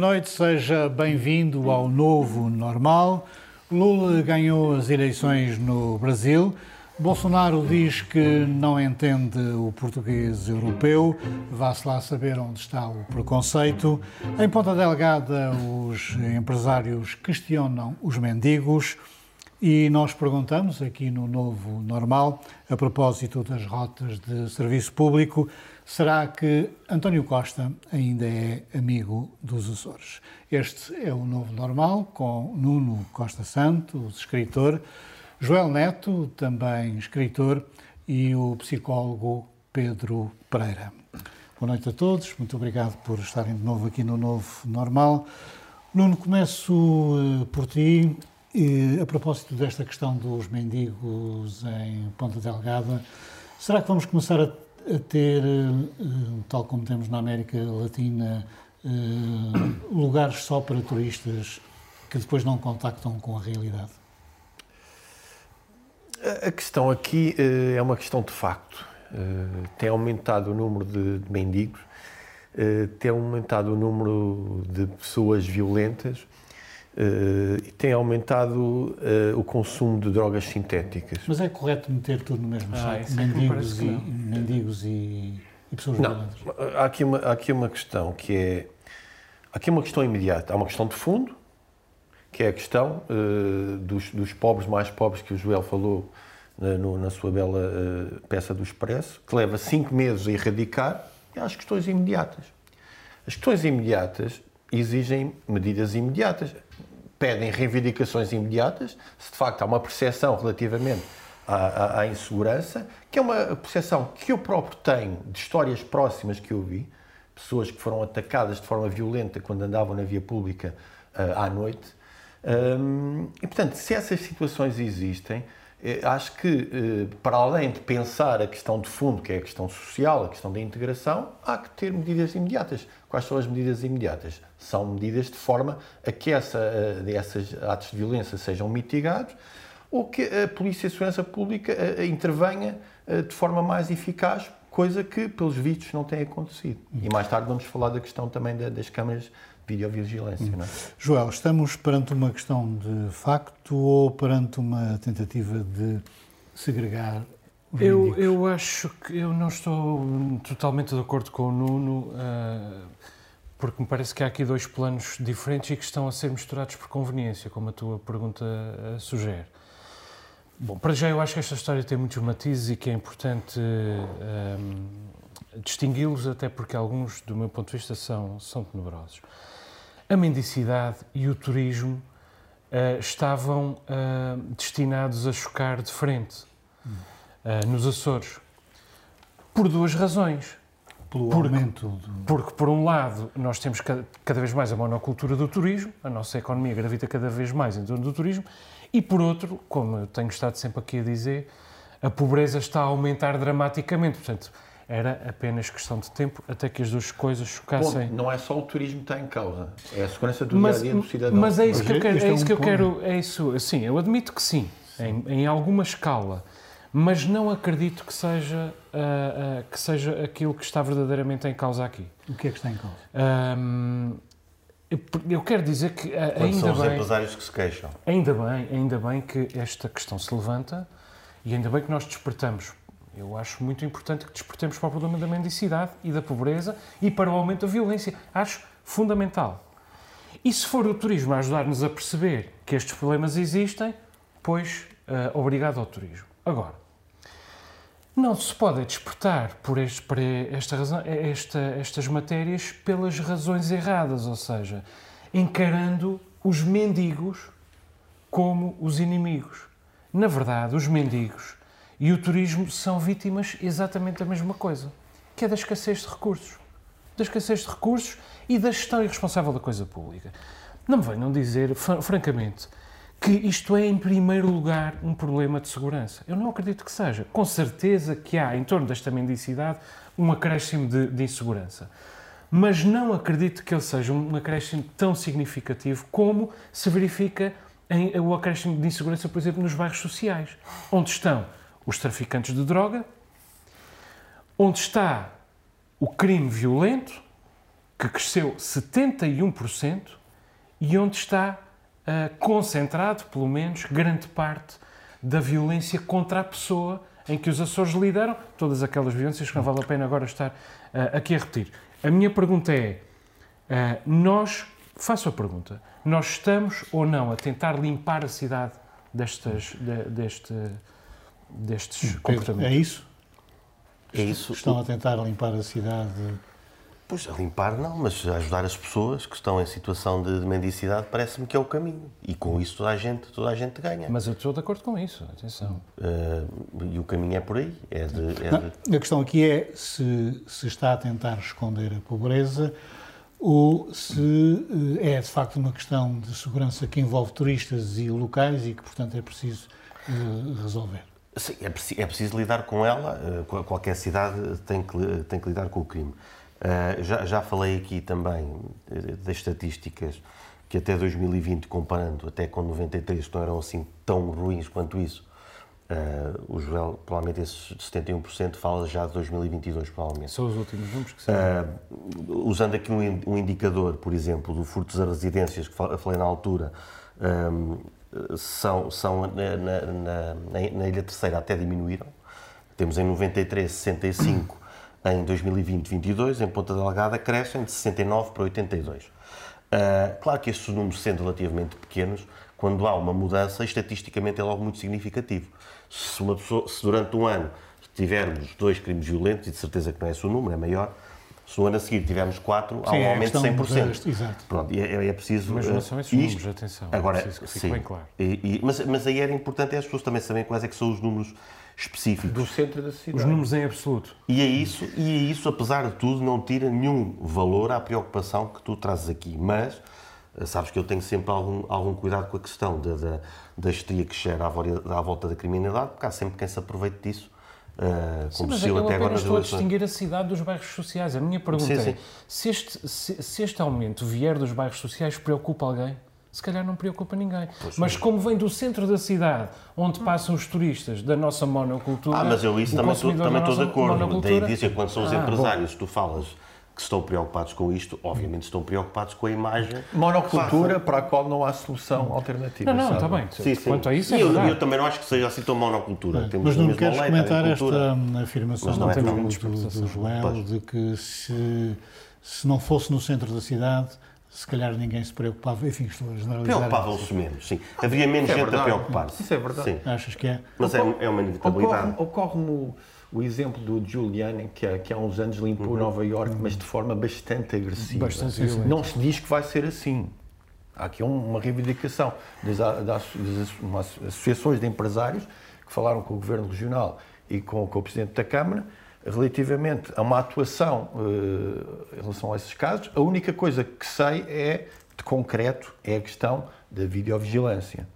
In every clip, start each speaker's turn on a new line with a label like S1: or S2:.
S1: Boa noite, seja bem-vindo ao novo normal. Lula ganhou as eleições no Brasil. Bolsonaro diz que não entende o português europeu. Vá-se lá saber onde está o preconceito. Em Ponta Delgada, os empresários questionam os mendigos. E nós perguntamos aqui no Novo Normal, a propósito das rotas de serviço público, será que António Costa ainda é amigo dos Açores? Este é o Novo Normal, com Nuno Costa Santos, escritor, Joel Neto, também escritor, e o psicólogo Pedro Pereira. Boa noite a todos, muito obrigado por estarem de novo aqui no Novo Normal. Nuno, começo eh, por ti. E, a propósito desta questão dos mendigos em Ponta Delgada, será que vamos começar a, a ter, eh, tal como temos na América Latina, eh, lugares só para turistas que depois não contactam com a realidade?
S2: A questão aqui é uma questão de facto. Tem aumentado o número de, mendigos, tem aumentado o número de pessoas violentas e tem aumentado o consumo de drogas sintéticas.
S1: Mas é correto meter tudo no mesmo ah, saco? Mendigos, e, mendigos e, e pessoas
S2: não,
S1: violentas?
S2: Há aqui, uma, há aqui uma questão que é. Há aqui uma questão imediata. Há uma questão de fundo, que é a questão uh, dos, dos, pobres mais pobres que o Joel falou uh, no, na sua bela uh, peça do Expresso, que leva cinco meses a erradicar, e às questões imediatas. As questões imediatas exigem medidas imediatas, pedem reivindicações imediatas, se de facto há uma percepção relativamente à, à, à insegurança, que é uma percepção que eu próprio tenho de histórias próximas que eu vi, pessoas que foram atacadas de forma violenta quando andavam na via pública à noite, um, e, portanto, se essas situações existem, acho que, eh, para além de pensar a questão de fundo, que é a questão social, a questão da integração, há que ter medidas imediatas. Quais são as medidas imediatas? São medidas de forma a que essa, eh, esses atos de violência sejam mitigados ou que a Polícia e a Segurança Pública intervenha de forma mais eficaz, coisa que, pelos vistos, não tem acontecido. E mais tarde vamos falar da questão também das câmaras videovigilância. Não é?
S1: Joel, estamos perante uma questão de facto ou perante uma tentativa de segregar os
S3: eu, eu acho que eu não estou totalmente de acordo com o Nuno, uh, porque me parece que há aqui dois planos diferentes e que estão a ser misturados por conveniência, como a tua pergunta uh, sugere. Bom, para já eu acho que esta história tem muitos matizes e que é importante uh, distingui-los, até porque alguns, do meu ponto de vista, são, são tenebrosos a mendicidade e o turismo uh, estavam uh, destinados a chocar de frente uh, nos Açores. Por duas razões.
S1: Pelo porque, aumento do...
S3: Porque, por um lado, nós temos cada, cada, vez mais a monocultura do turismo, a nossa economia gravita cada vez mais em torno do turismo, e por outro, como eu tenho estado sempre aqui a dizer, a pobreza está a aumentar dramaticamente. Portanto, era apenas questão de tempo até que as duas coisas chocassem.
S2: Bom, não é só o turismo que está em causa, é a segurança do dia a dia do cidadão.
S3: Mas é isso que eu quero, é, é isso que eu quero, é isso, sim, eu admito que sim, sim. Em, em, alguma escala, mas não acredito que seja, uh, uh, que seja aquilo que está verdadeiramente em causa aqui.
S1: O que é que está em causa?
S3: Um, eu quero dizer que uh, ainda
S2: são
S3: bem,
S2: os empresários que se queixam.
S3: Ainda bem, ainda bem que esta questão se levanta e ainda bem que nós despertamos eu acho muito importante que despertemos para o problema da mendicidade e da pobreza e para o aumento da violência. Acho fundamental. E se for o turismo a ajudar-nos a perceber que estes problemas existem, pois uh, obrigado ao turismo. Agora, não se pode despertar por este, por esta razão, esta, estas matérias pelas razões erradas, ou seja, encarando os mendigos como os inimigos. Na verdade, os mendigos e o turismo são vítimas exatamente da mesma coisa, que é da escassez de recursos. Da escassez de recursos e da gestão irresponsável da coisa pública. Não me venham dizer, francamente, que isto é, em primeiro lugar, um problema de segurança. Eu não acredito que seja. Com certeza que há, em torno desta mendicidade, um acréscimo de, de insegurança. Mas não acredito que ele seja um acréscimo tão significativo como se verifica em, o acréscimo de insegurança, por exemplo, nos bairros sociais, onde estão os traficantes de droga, onde está o crime violento que cresceu 71% e onde está uh, concentrado, pelo menos, grande parte da violência contra a pessoa em que os Açores lideram, todas aquelas violências que não vale a pena agora estar uh, aqui a repetir. A minha pergunta é, uh, nós, faço a pergunta, nós estamos ou não a tentar limpar a cidade destas, de, deste, destes comportamentos?
S1: É isso?
S4: É isso.
S1: Estão a tentar limpar a cidade
S4: Pois, a limpar não, mas ajudar as pessoas que estão em situação de mendicidade parece-me que é o caminho. E com isso toda a gente, toda a gente ganha.
S3: Mas eu estou de acordo com isso, atenção.
S4: Uh, e o caminho é por aí. É de, é
S1: não, de... A questão aqui é se, se está a tentar esconder a pobreza ou se eh, é de facto uma questão de segurança que envolve turistas e locais e que, portanto, é preciso uh, resolver.
S4: Sim, é, preciso, é preciso lidar com ela. Uh, qualquer cidade tem que, tem que lidar com o crime. Uh, já, já falei aqui também das estatísticas que até 2020, comparando até com 93, que não eram assim tão ruins quanto isso, uh, o Joel, provavelmente esses 71% fala já de 2022, provavelmente.
S3: São os últimos números que são.
S4: Uh, usando aqui um, um, indicador, por exemplo, do furtos a residências, que falei na altura, um, são, são na, na, na, Ilha Terceira até diminuíram. Temos em 93, 65 em 2020-22, em Ponta Delgada, crescem de 69 para 82. Uh, ah, claro que estes números, sendo relativamente pequenos, quando há uma mudança, estatisticamente é logo muito significativo. Se, pessoa, se durante um ano tivermos dois crimes violentos, e de certeza que não é esse o número, é maior, se no ano a seguir tivermos quatro, há um é aumento de 100%.
S1: exato.
S4: Pronto, e é, é, preciso...
S3: Mas não são esses isto, números, atenção.
S4: Agora,
S3: que
S4: sim,
S3: bem claro.
S4: E, e, mas, mas aí era importante é as pessoas também saberem quais é que são os números específicos.
S2: Do centro da cidade.
S3: Os números em absoluto.
S4: E é isso, e é isso, apesar de tudo, não tira nenhum valor à preocupação que tu trazes aqui. Mas, eh, sabes que eu tenho sempre algum, algum cuidado com a questão da, da, da histeria que gera à, à volta da criminalidade, porque há sempre quem se aproveite disso. Uh,
S3: sim,
S4: se eu
S3: até agora
S4: estou
S3: a distinguir a cidade dos bairros sociais. A minha pergunta sim, sim. é: se este, se, se este aumento vier dos bairros sociais, preocupa alguém? se calhar não preocupa ninguém. Pois mas como vem do centro da cidade, onde passam os turistas da nossa monocultura...
S4: Ah, mas eu isso também estou, também estou de acordo. Daí dizer, quando são os ah, empresários, bom. tu falas que estão preocupados com isto, obviamente estão preocupados com a imagem.
S2: Monocultura para a qual não há solução alternativa.
S3: Não, não, está bem.
S4: Sim, sim. Quanto a isso, é
S3: eu,
S4: eu, também não acho que seja assim tão monocultura.
S1: Temos mas não queres comentar esta afirmação não, não é do, do, do Joel de que se, se não fosse no centro da cidade se calhar ninguém se preocupava, enfim, estou a generalizar.
S4: Preocupavam-se menos, sim. Havia menos é gente verdade. a preocupar-se.
S2: Isso é verdade.
S4: Sim.
S1: Achas que é?
S4: Mas é, é uma inevitabilidade.
S2: Ocorre-me ocorre o exemplo do Giuliani, que há, que há uns anos limpou uhum. Nova Iorque, uhum. mas de forma bastante agressiva.
S3: Bastante
S2: Não se diz que vai ser assim. Há aqui uma reivindicação das, das, das associações de empresários que falaram com o Governo Regional e com, com o Presidente da Câmara relativamente a uma atuação uh, em relação a esses casos. A única coisa que sei é de concreto é a questão da videovigilância.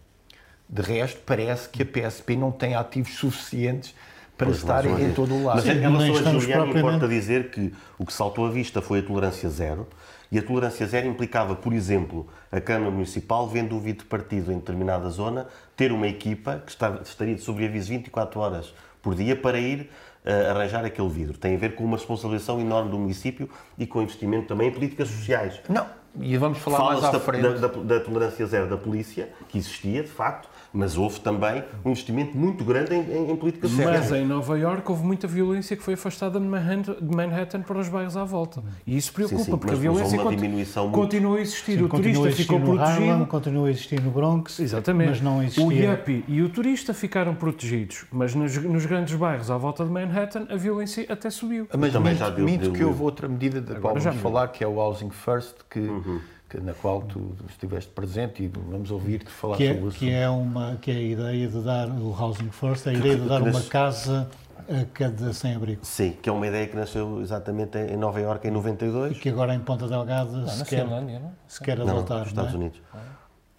S2: De resto, parece que a PSP não tem ativos suficientes para pois estar em todo o lado.
S4: Mas em relação a Juliano, importa dizer que o que saltou à vista foi a tolerância zero, e a tolerância zero implicava, por exemplo, a Câmara Municipal, vendo um vidro partido em determinada zona, ter uma equipa que estaria de sobreaviso 24 horas por dia para ir uh, arranjar aquele vidro. Tem a ver com uma responsabilização enorme do município e com investimento também em políticas sociais.
S2: Não, e vamos falar mais à frente.
S4: Da, da, da tolerância zero da polícia, que existia, de facto, mas houve também um investimento muito grande em, em, em políticas
S3: sociais. Mas em Nova Iorque houve muita violência que foi afastada de Manhattan, de Manhattan para os bairros à volta. E isso preocupa, sim, sim, porque a violência continua, continua a existir. Sim, o turista ficou protegido. Harlem,
S1: continua a existir no Bronx,
S3: Exatamente.
S1: mas não existia...
S3: O Yuppie e o turista ficaram protegidos, mas nos, nos, grandes bairros à volta de Manhattan a violência até subiu.
S2: Mas também minto, já deu, minto deu, que houve outra medida da qual vamos falar, que é o Housing First, que... Uhum na qual tu estiveste presente e vamos ouvir-te falar
S1: que é,
S2: sobre isso.
S1: Que é, uma, que é a ideia de dar o Housing First, a ideia de dar uma casa a cada sem-abrigo.
S4: Sim, que é uma ideia que nasceu exatamente em Nova Iorque em 92.
S1: E que agora em Ponta Delgada não, se, quer, não? se quer adotar. Não, nos
S4: Estados
S1: não
S4: é? Unidos.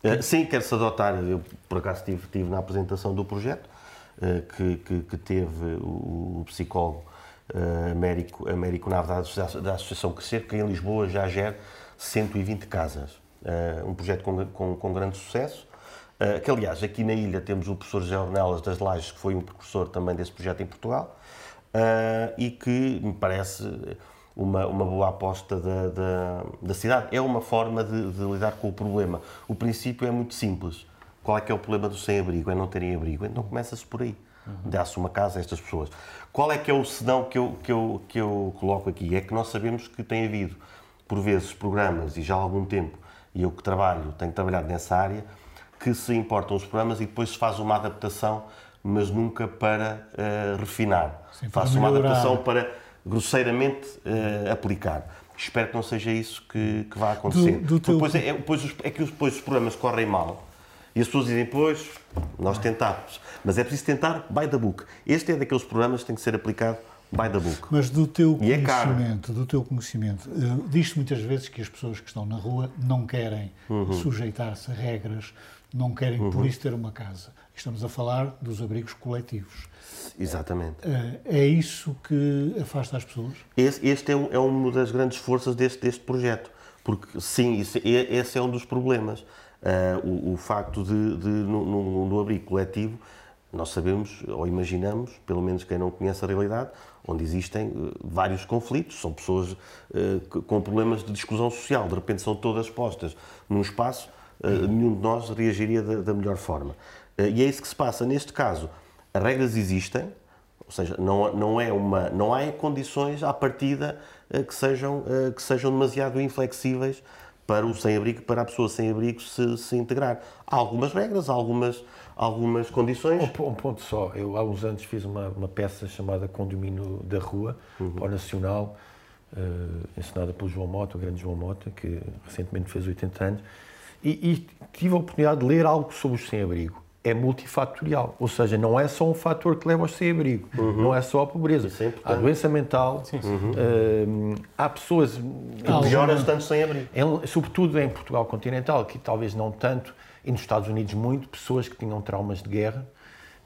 S4: Uh, sim, quer-se adotar. Eu, por acaso, estive, estive na apresentação do projeto, uh, que, que, que, teve o, o psicólogo uh, Américo, Américo Nave da, da Associação Crescer, que em Lisboa já gera 120 casas. Uh, um projeto com, com, com grande sucesso. Uh, que, aliás, aqui na ilha temos o professor José Ornelas das Lajes, que foi um precursor também desse projeto em Portugal, uh, e que me parece uma, uma boa aposta da, da, da cidade. É uma forma de, de, lidar com o problema. O princípio é muito simples. Qual é que é o problema do sem-abrigo? É não terem abrigo. Então começa-se por aí. Uhum. Dá-se uma casa a estas pessoas. Qual é que é o senão que eu, que, eu, que eu coloco aqui? É que nós sabemos que tem havido, por vezes, programas, e já há algum tempo, e eu que trabalho, tenho trabalhado nessa área, que se importam os programas e depois se faz uma adaptação, mas nunca para uh, refinar. Faço uma adaptação para grosseiramente uh, aplicar. Espero que não seja isso que, que vai acontecer. Do, do teu... depois, é, depois, é que depois os programas correm mal e as pessoas dizem, pois, nós tentámos. Mas é preciso tentar by the book. Este é daqueles programas que tem que ser aplicado by the book.
S1: Mas do teu e é conhecimento, é do teu conhecimento, uh, diz-se muitas vezes que as pessoas que estão na rua não querem uhum. sujeitar-se a regras, não querem uhum. por isso ter uma casa. Estamos a falar dos abrigos coletivos.
S4: Exatamente.
S1: Uh, é isso que afasta as pessoas?
S4: Este, este é, um, é, uma das grandes forças deste, deste projeto. Porque, sim, isso, esse é um dos problemas. Uh, o, o, facto de, de no, no, no abrigo coletivo, nós sabemos ou imaginamos, pelo menos quem não conhece a realidade, onde existem uh, vários conflitos, são pessoas uh, com problemas de exclusão social, de repente são todas postas num espaço, uh, nenhum de nós reagiria da melhor forma. e é isso que se passa. Neste caso, as regras existem, ou seja, não, não, é uma, não há condições à partida que sejam, que sejam demasiado inflexíveis para o sem-abrigo, para a pessoa sem-abrigo se, se integrar. Há algumas regras, há algumas, algumas condições.
S2: Um, um, ponto só. Eu, há uns anos, fiz uma, uma peça chamada Condomínio da Rua, uhum. para o Nacional, uh, ensinada pelo João Mota, o grande João Mota, que recentemente fez 80 anos, e, e tive a oportunidade de ler algo sobre os sem-abrigo é multifatorial, ou seja, não é só um fator que leva ao sem-abrigo, uhum. não é só a pobreza. É há doença mental, sim, sim. Uh, há pessoas...
S4: Que melhoram estando sem-abrigo.
S2: Sobretudo em Portugal continental, que talvez não tanto, e nos Estados Unidos muito, pessoas que tinham traumas de guerra,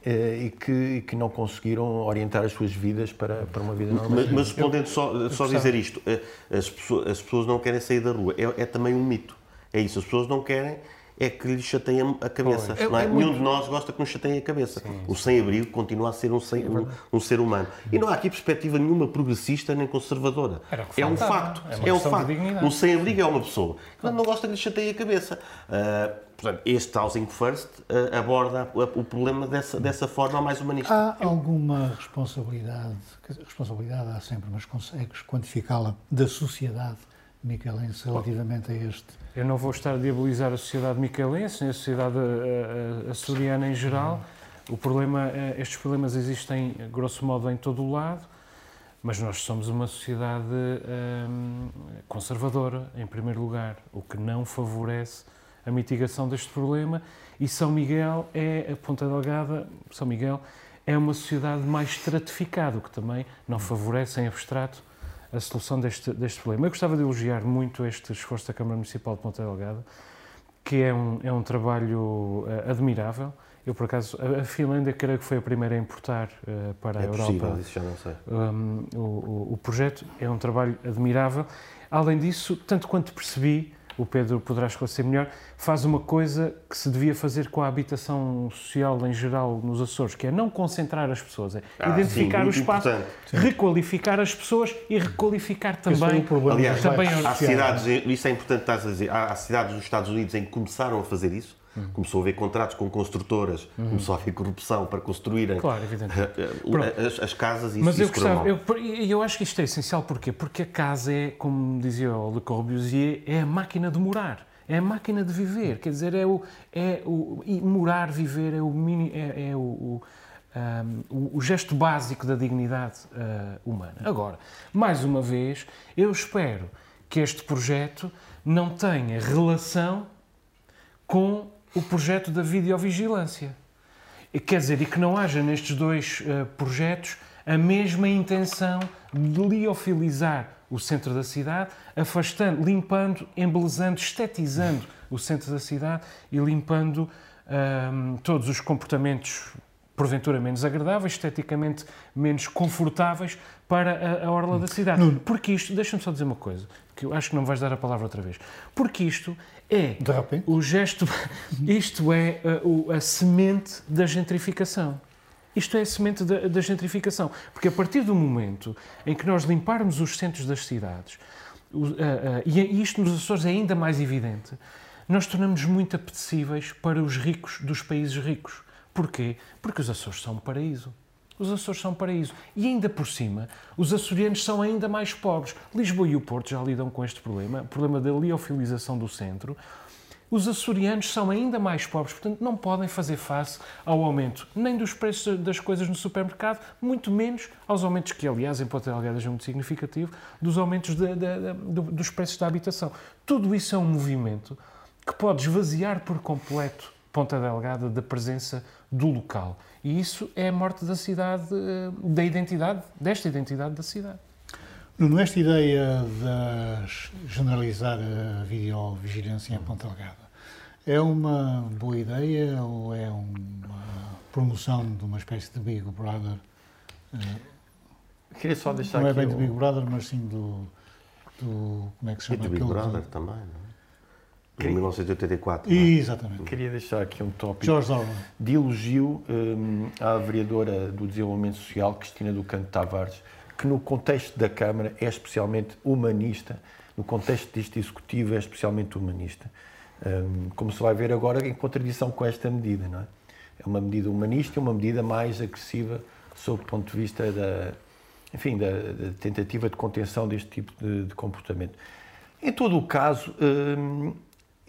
S2: uh, e, que, e que, não conseguiram orientar as suas vidas para, para uma vida normal.
S4: Mas, mas respondendo só, só dizer isto, eh, as pessoas, as pessoas não querem sair da rua, é, é também um mito. É isso, as pessoas não querem é que lhe chateia a cabeça. É, é? É Nenhum de nós gosta que nos chateiem a cabeça. Sim, o sem-abrigo continua a ser um, sem, um, um, ser humano. E não há aqui perspectiva nenhuma progressista nem conservadora. É um facto. É, um facto. Um sem-abrigo é uma pessoa que não gosta que lhe chateie a cabeça. Uh, portanto, este Housing First uh, aborda o problema dessa, dessa forma mais humanista.
S1: Há alguma responsabilidade, responsabilidade há sempre, mas consegues quantificá-la, da sociedade micaelense relativamente a este?
S3: Eu não vou estar a diabolizar a sociedade micaelense, nem a sociedade açoriana em geral. O problema, eh, estes problemas existem, grosso modo, em todo o lado, mas nós somos uma sociedade hum, conservadora, em primeiro lugar, o que não favorece a mitigação deste problema. E São Miguel é, a Ponta Delgada, São Miguel, é uma sociedade mais estratificada, o que também não favorece em abstrato a solução deste, deste problema. Eu gostava de elogiar muito este esforço da Câmara Municipal de Ponta Delgada, que é um, é um trabalho uh, admirável. Eu, por acaso, a, Finlândia creio que foi a primeira a importar uh, para
S4: é
S3: a Europa.
S4: Possível, isso já não sei.
S3: Um, o, o projeto é um trabalho admirável. Além disso, tanto quanto percebi, o Pedro poderá esclarecer melhor, faz uma coisa que se devia fazer com a habitação social em geral nos Açores, que é não concentrar as pessoas, é ah, identificar sim, o espaço, requalificar as pessoas e requalificar também.
S4: Um Aliás, também há cidades, isso é importante estás a dizer, há cidades dos Estados Unidos em que começaram a fazer isso, Uhum. Começou a haver contratos com construtoras, uhum. começou a haver corrupção para construírem
S3: claro,
S4: as, as, casas e
S3: Mas
S4: isso
S3: eu gostava, eu, eu acho que isto é essencial, porquê? Porque a casa é, como dizia o Le Corbusier, é a máquina de morar. É a máquina de viver, quer dizer, é o, é o morar, viver, é o, mini, é, é o, o um, o, gesto básico da dignidade uh, humana. Agora, mais uma vez, eu espero que este projeto não tenha relação com o projeto da videovigilância. Quer dizer, e que não haja nestes dois uh, projetos a mesma intenção de liofilizar o centro da cidade, afastando, limpando, embelezando, estetizando o centro da cidade e limpando um, todos os comportamentos porventura menos agradáveis, esteticamente menos confortáveis para a, a orla da cidade. Porque isto, deixa-me só dizer uma coisa, que eu acho que não vais dar a palavra outra vez. Porque isto é o gesto, isto é a, a semente da gentrificação. Isto é a semente da, da, gentrificação. Porque a partir do momento em que nós limparmos os centros das cidades, o, uh, uh, e isto nos Açores é ainda mais evidente, nós tornamos muito apetecíveis para os ricos dos países ricos. Porquê? Porque os Açores são um paraíso. Os Açores são paraíso. E ainda por cima, os açorianos são ainda mais pobres. Lisboa e o Porto já lidam com este problema, o problema da liofilização do centro. Os açorianos são ainda mais pobres, portanto, não podem fazer face ao aumento nem dos preços das coisas no supermercado, muito menos aos aumentos que, aliás, em Ponta Delgada é muito significativo, dos aumentos de, de, de, dos preços da habitação. Tudo isso é um movimento que pode esvaziar por completo Ponta Delgada da presença do local. E isso é a morte da cidade, eh, da identidade, desta identidade da cidade.
S1: Nuno, esta ideia de generalizar a videovigilância em Ponta Delgada é uma boa ideia ou é uma promoção de uma espécie de Big Brother?
S2: Queria só deixar
S1: não é bem do Big Brother, mas sim do, do como é que se chama?
S4: E do Big Brother também, não é? Em 1984.
S1: É? Exatamente.
S2: Queria deixar aqui um tópico
S1: George Orwell.
S2: de elogio um, à vereadora do Desenvolvimento Social, Cristina do Canto Tavares, que no contexto da Câmara é especialmente humanista, no contexto deste Executivo é especialmente humanista. Um, como se vai ver agora, em contradição com esta medida, não é? É uma medida humanista e uma medida mais agressiva sob o ponto de vista da, enfim, da, da tentativa de contenção deste tipo de, de comportamento. Em todo o caso, um,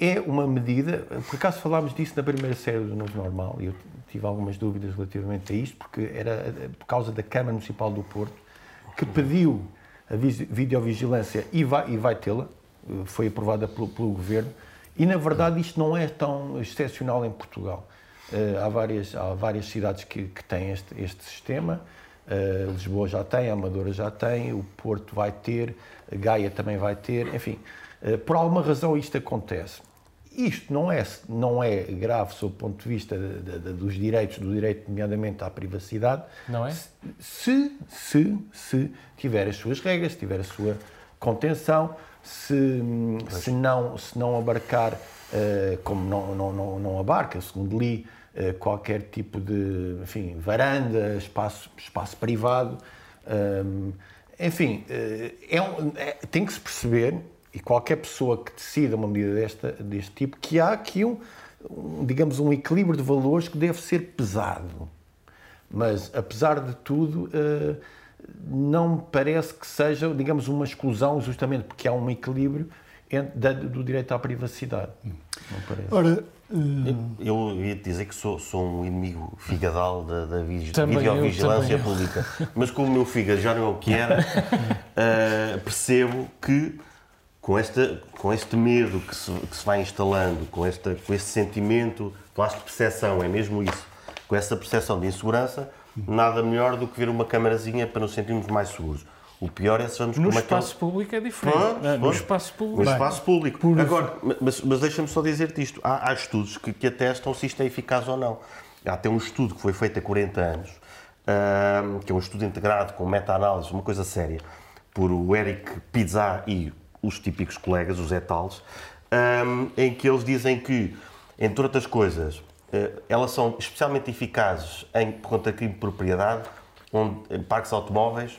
S2: é uma medida, por acaso falámos disso na primeira série do Novo Normal, e eu tive algumas dúvidas relativamente a isto, porque era por causa da Câmara Municipal do Porto, que pediu a videovigilância e vai, e vai tê-la, foi aprovada pelo, pelo, Governo, e na verdade isto não é tão excepcional em Portugal. Uh, há, várias, há várias cidades que, que têm este, este sistema, uh, Lisboa já tem, a Amadora já tem, o Porto vai ter, Gaia também vai ter, enfim, uh, por alguma razão isto acontece. Isto não é, não é grave sob o ponto de vista de, de, de, dos direitos, do direito, nomeadamente à privacidade.
S3: Não é?
S2: Se, se, se tiver as suas regras, se tiver a sua contenção, se, se, não, se não abarcar, uh, como não, não, não, não abarca, segundo li, uh, qualquer tipo de enfim, varanda, espaço, espaço privado. Um, eh, enfim, é, um, é, tem que se perceber e qualquer pessoa que decida uma medida desta, deste tipo, que há aqui um, um, digamos, um equilíbrio de valores que deve ser pesado. Mas, apesar de tudo, uh, não me parece que seja, digamos, uma exclusão, justamente porque há um equilíbrio entre, da, do direito à privacidade. Não parece.
S1: Ora,
S4: uh... eu, eu, ia dizer que sou, sou um inimigo figadal da, da videovigilância pública, mas como o meu fígado já não é o que era, uh, percebo que com, esta, com este medo que se, que se vai instalando, com, esta, com este sentimento, falaste de percepção, é mesmo isso, com essa percepção de insegurança, nada melhor do que ver uma câmarazinha para nos sentirmos mais seguros. O pior é se vamos
S3: No espaço aquele... público é diferente. Pronto, no espaço público.
S4: No espaço público. Por... Agora, mas, mas deixa-me só dizer-te isto. Há, há estudos que, que, atestam se isto é eficaz ou não. Há até um estudo que foi feito há 40 anos, uh, que é um estudo integrado com meta-análise, uma coisa séria, por o Eric Pizza e os típicos colegas, os etals, um, em que eles dizem que, entre outras coisas, eh, elas são especialmente eficazes em contra crime de propriedade, onde, em parques automóveis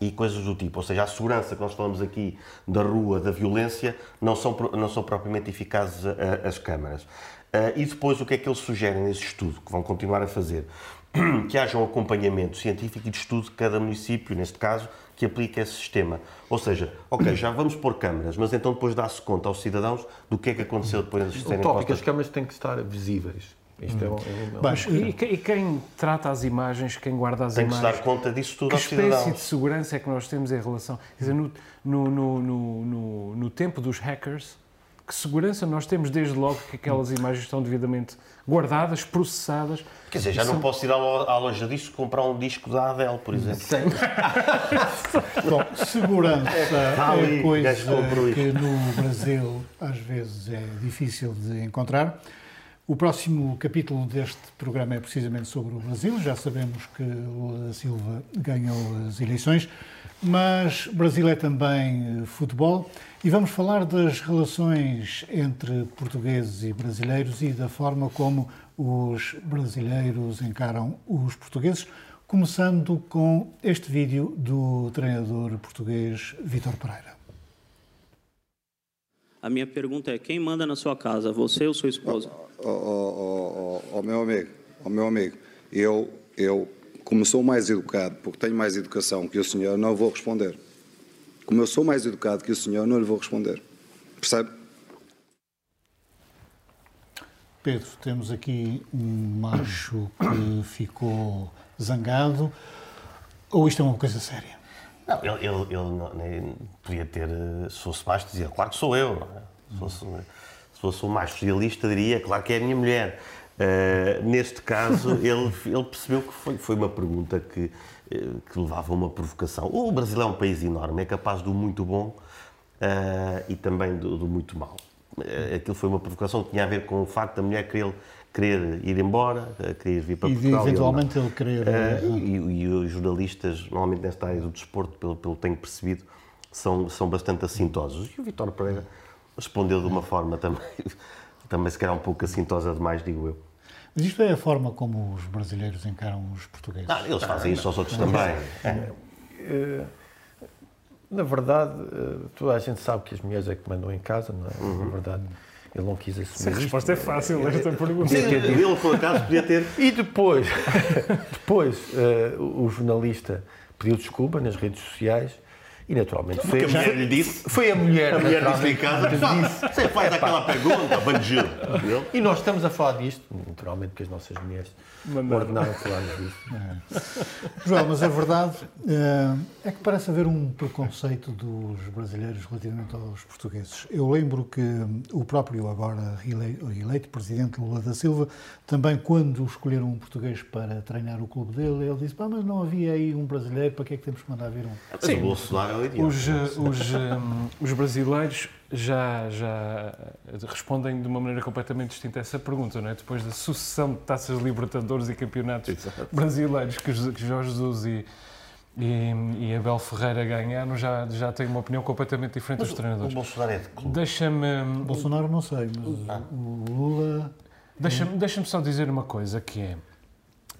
S4: e coisas do tipo. Ou seja, a segurança que nós falamos aqui da rua, da violência, não são, não são propriamente eficazes as câmaras. Uh, e depois, o que é que eles sugerem nesse estudo, que vão continuar a fazer? Que haja um acompanhamento científico e de estudo de cada município, neste caso, que aplique esse sistema. Ou seja, ok, já vamos pôr câmaras, mas então depois dá-se conta aos cidadãos do que é que aconteceu depois
S2: de serem O tópico, as câmaras têm que estar visíveis. Isto hum.
S3: é, um, Mas, e, e, quem trata as imagens, quem guarda as
S4: tem
S3: imagens...
S4: Tem que se dar conta disso tudo
S3: que
S4: aos cidadãos.
S3: Que espécie de segurança é que nós temos em relação... Quer dizer, no, no, no, no, no tempo dos hackers, que segurança nós temos desde logo que aquelas imagens estão devidamente guardadas, processadas.
S4: Quer dizer, já não posso ir à loja disso comprar um disco da Adele, por exemplo. Sim.
S1: Bom, segurança é, é coisa que no Brasil às vezes é difícil de encontrar. O próximo capítulo deste programa é precisamente sobre o Brasil. Já sabemos que Lula da Silva ganhou as eleições. Mas Brasil é também futebol e vamos falar das relações entre portugueses e brasileiros e da forma como os brasileiros encaram os portugueses, começando com este vídeo do treinador português Vítor Pereira.
S5: A minha pergunta é: quem manda na sua casa, você ou sua esposa?
S6: Ó, ó, ó, ó, meu amigo, ó, meu amigo, eu, eu, como sou mais educado, porque tenho mais educação que o senhor, não vou responder. Como eu sou mais educado que o senhor, não lhe vou responder. Percebe?
S1: Pedro, temos aqui um macho que ficou zangado, ou isto é uma coisa séria?
S4: Não, ele, ele, ele não- nem podia ter, eh, se fosse macho, dizia, claro que sou eu. não é? Se, fosse, se fosse um macho socialista, diria, claro que é a minha mulher. Eh, neste caso, ele, ele percebeu que foi, foi uma pergunta que, que levava a uma provocação. O Brasil é um país enorme, é capaz do muito bom eh, e também do, do muito mau. Eh, Aquilo foi uma provocação que tinha a ver com o facto da mulher querer, querer ir embora, eh, querer vir para
S1: E
S4: Portugal. ele
S1: eventualmente ele querer.
S4: Eh, e, e os jornalistas, normalmente nesta área do desporto, pelo, pelo que tenho percebido, são, são bastante assintosos. E o Vitor Pereira respondeu de uma forma também, também se calhar um pouco assintosa demais, digo eu.
S1: Mas isto é a forma como os brasileiros encaram os portugueses.
S4: Ah, eles fazem isso aos outros também.
S2: Na verdade, eh, toda a gente sabe que as mulheres é que mandam em casa, não é? Na verdade, ele não quis
S3: A
S2: assumir isto.
S3: resposta é fácil, esta pergunta.
S4: Sim, ele, por acaso, podia ter.
S2: E depois, depois eh, o o jornalista pediu desculpa nas redes sociais e naturalmente foi
S4: a mulher lhe disse.
S2: Foi a mulher,
S4: A mulher disse em casa, "Só, você faz aquela pergunta, bandido.
S2: E nós estamos a falar disto, naturalmente, porque as nossas mulheres
S3: Mandaram.
S2: ordenaram falarmos disto.
S1: João, mas a verdade eh, é que parece haver um preconceito dos brasileiros relativamente aos portugueses. Eu lembro que o próprio agora ele- eleito presidente Lula da Silva, também quando escolheram um português para treinar o clube dele, ele disse, pá, mas não havia aí um brasileiro, para que é que temos que mandar vir um?
S4: Mas o Bolsonaro é idiota.
S3: Os, eh, os, eh, os brasileiros já, já respondem de uma maneira completamente distinta a essa pergunta, não é? Depois da sucessão de taças Libertadores e campeonatos brasileiros que, Jo- que Jorge Jesus e, e, e Abel Ferreira ganharam, já, já têm uma opinião completamente diferente dos
S4: O
S3: treinadores.
S4: Bolsonaro é de clube.
S3: Deixa-me
S1: Bolsonaro não sei, mas o Lula...
S3: Deixa-me deixa só dizer uma coisa que é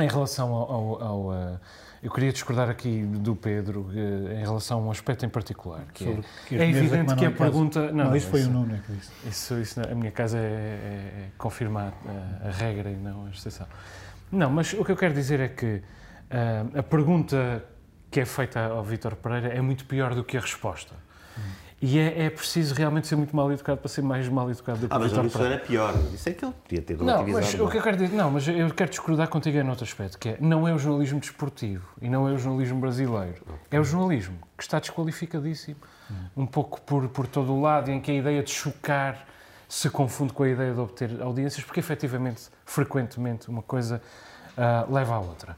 S3: em relação ao, ao- ao, eh, eu queria discordar aqui do Pedro eh, em relação a um aspecto em particular que
S1: sobre
S3: é,
S1: que as
S3: é
S1: mulheres
S3: evidente que a pergunta
S1: Não, isso foi o Nuno que disse.
S3: isso, isso não- a minha casa é, é, é confirmar a, a regra e não a exceção. Não, mas o que eu quero dizer é que ah, a pergunta que é feita ao Vítor Pereira é muito pior do que a resposta. E é, é preciso realmente ser muito mal educado para ser mais mal educado do que
S4: Ah,
S3: o
S4: mas
S3: Vítor
S4: isso
S3: Pereira.
S4: era pior. Isso é que ele podia ter
S3: Não, mas o que eu quero dizer, não, mas eu quero discordar contigo é noutro aspecto, que é, não é o jornalismo desportivo e não é o jornalismo brasileiro, é o jornalismo que está desqualificadíssimo, um pouco por, por todo o lado, em que a ideia de chocar se confunde com a ideia de obter audiências, porque efetivamente, frequentemente, uma coisa ah, leva à outra.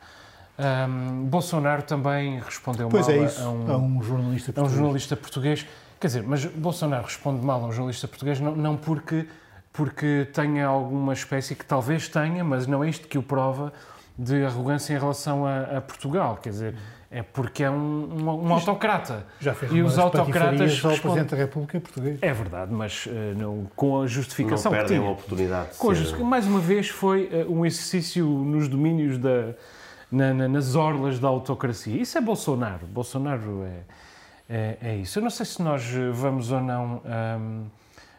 S3: Ahm, Bolsonaro também respondeu
S1: Pois
S3: mal
S1: é
S3: a-
S1: isso,
S3: a um,
S1: a um jornalista
S3: é um
S1: português.
S3: jornalista português. Quer dizer, mas Bolsonaro responde mal a um jornalista português não, não porque, porque tenha alguma espécie que talvez tenha, mas não é isto que o prova de arrogância em relação a, a Portugal. Quer dizer, é porque é um, um, um autocrata.
S1: Já fez
S3: e os autocratas respondem.
S1: Presidente da República português.
S3: É verdade, mas eh, não, com a
S4: Não
S3: justificação que
S4: perdem
S3: tinha.
S4: a oportunidade de
S3: Com
S4: ser-
S3: Mais uma vez foi eh, um exercício nos domínios da. na- na- nas orlas da autocracia. Isso é Bolsonaro. Bolsonaro é, é, é isso. Eu não sei se nós eh, vamos ou não. ahm,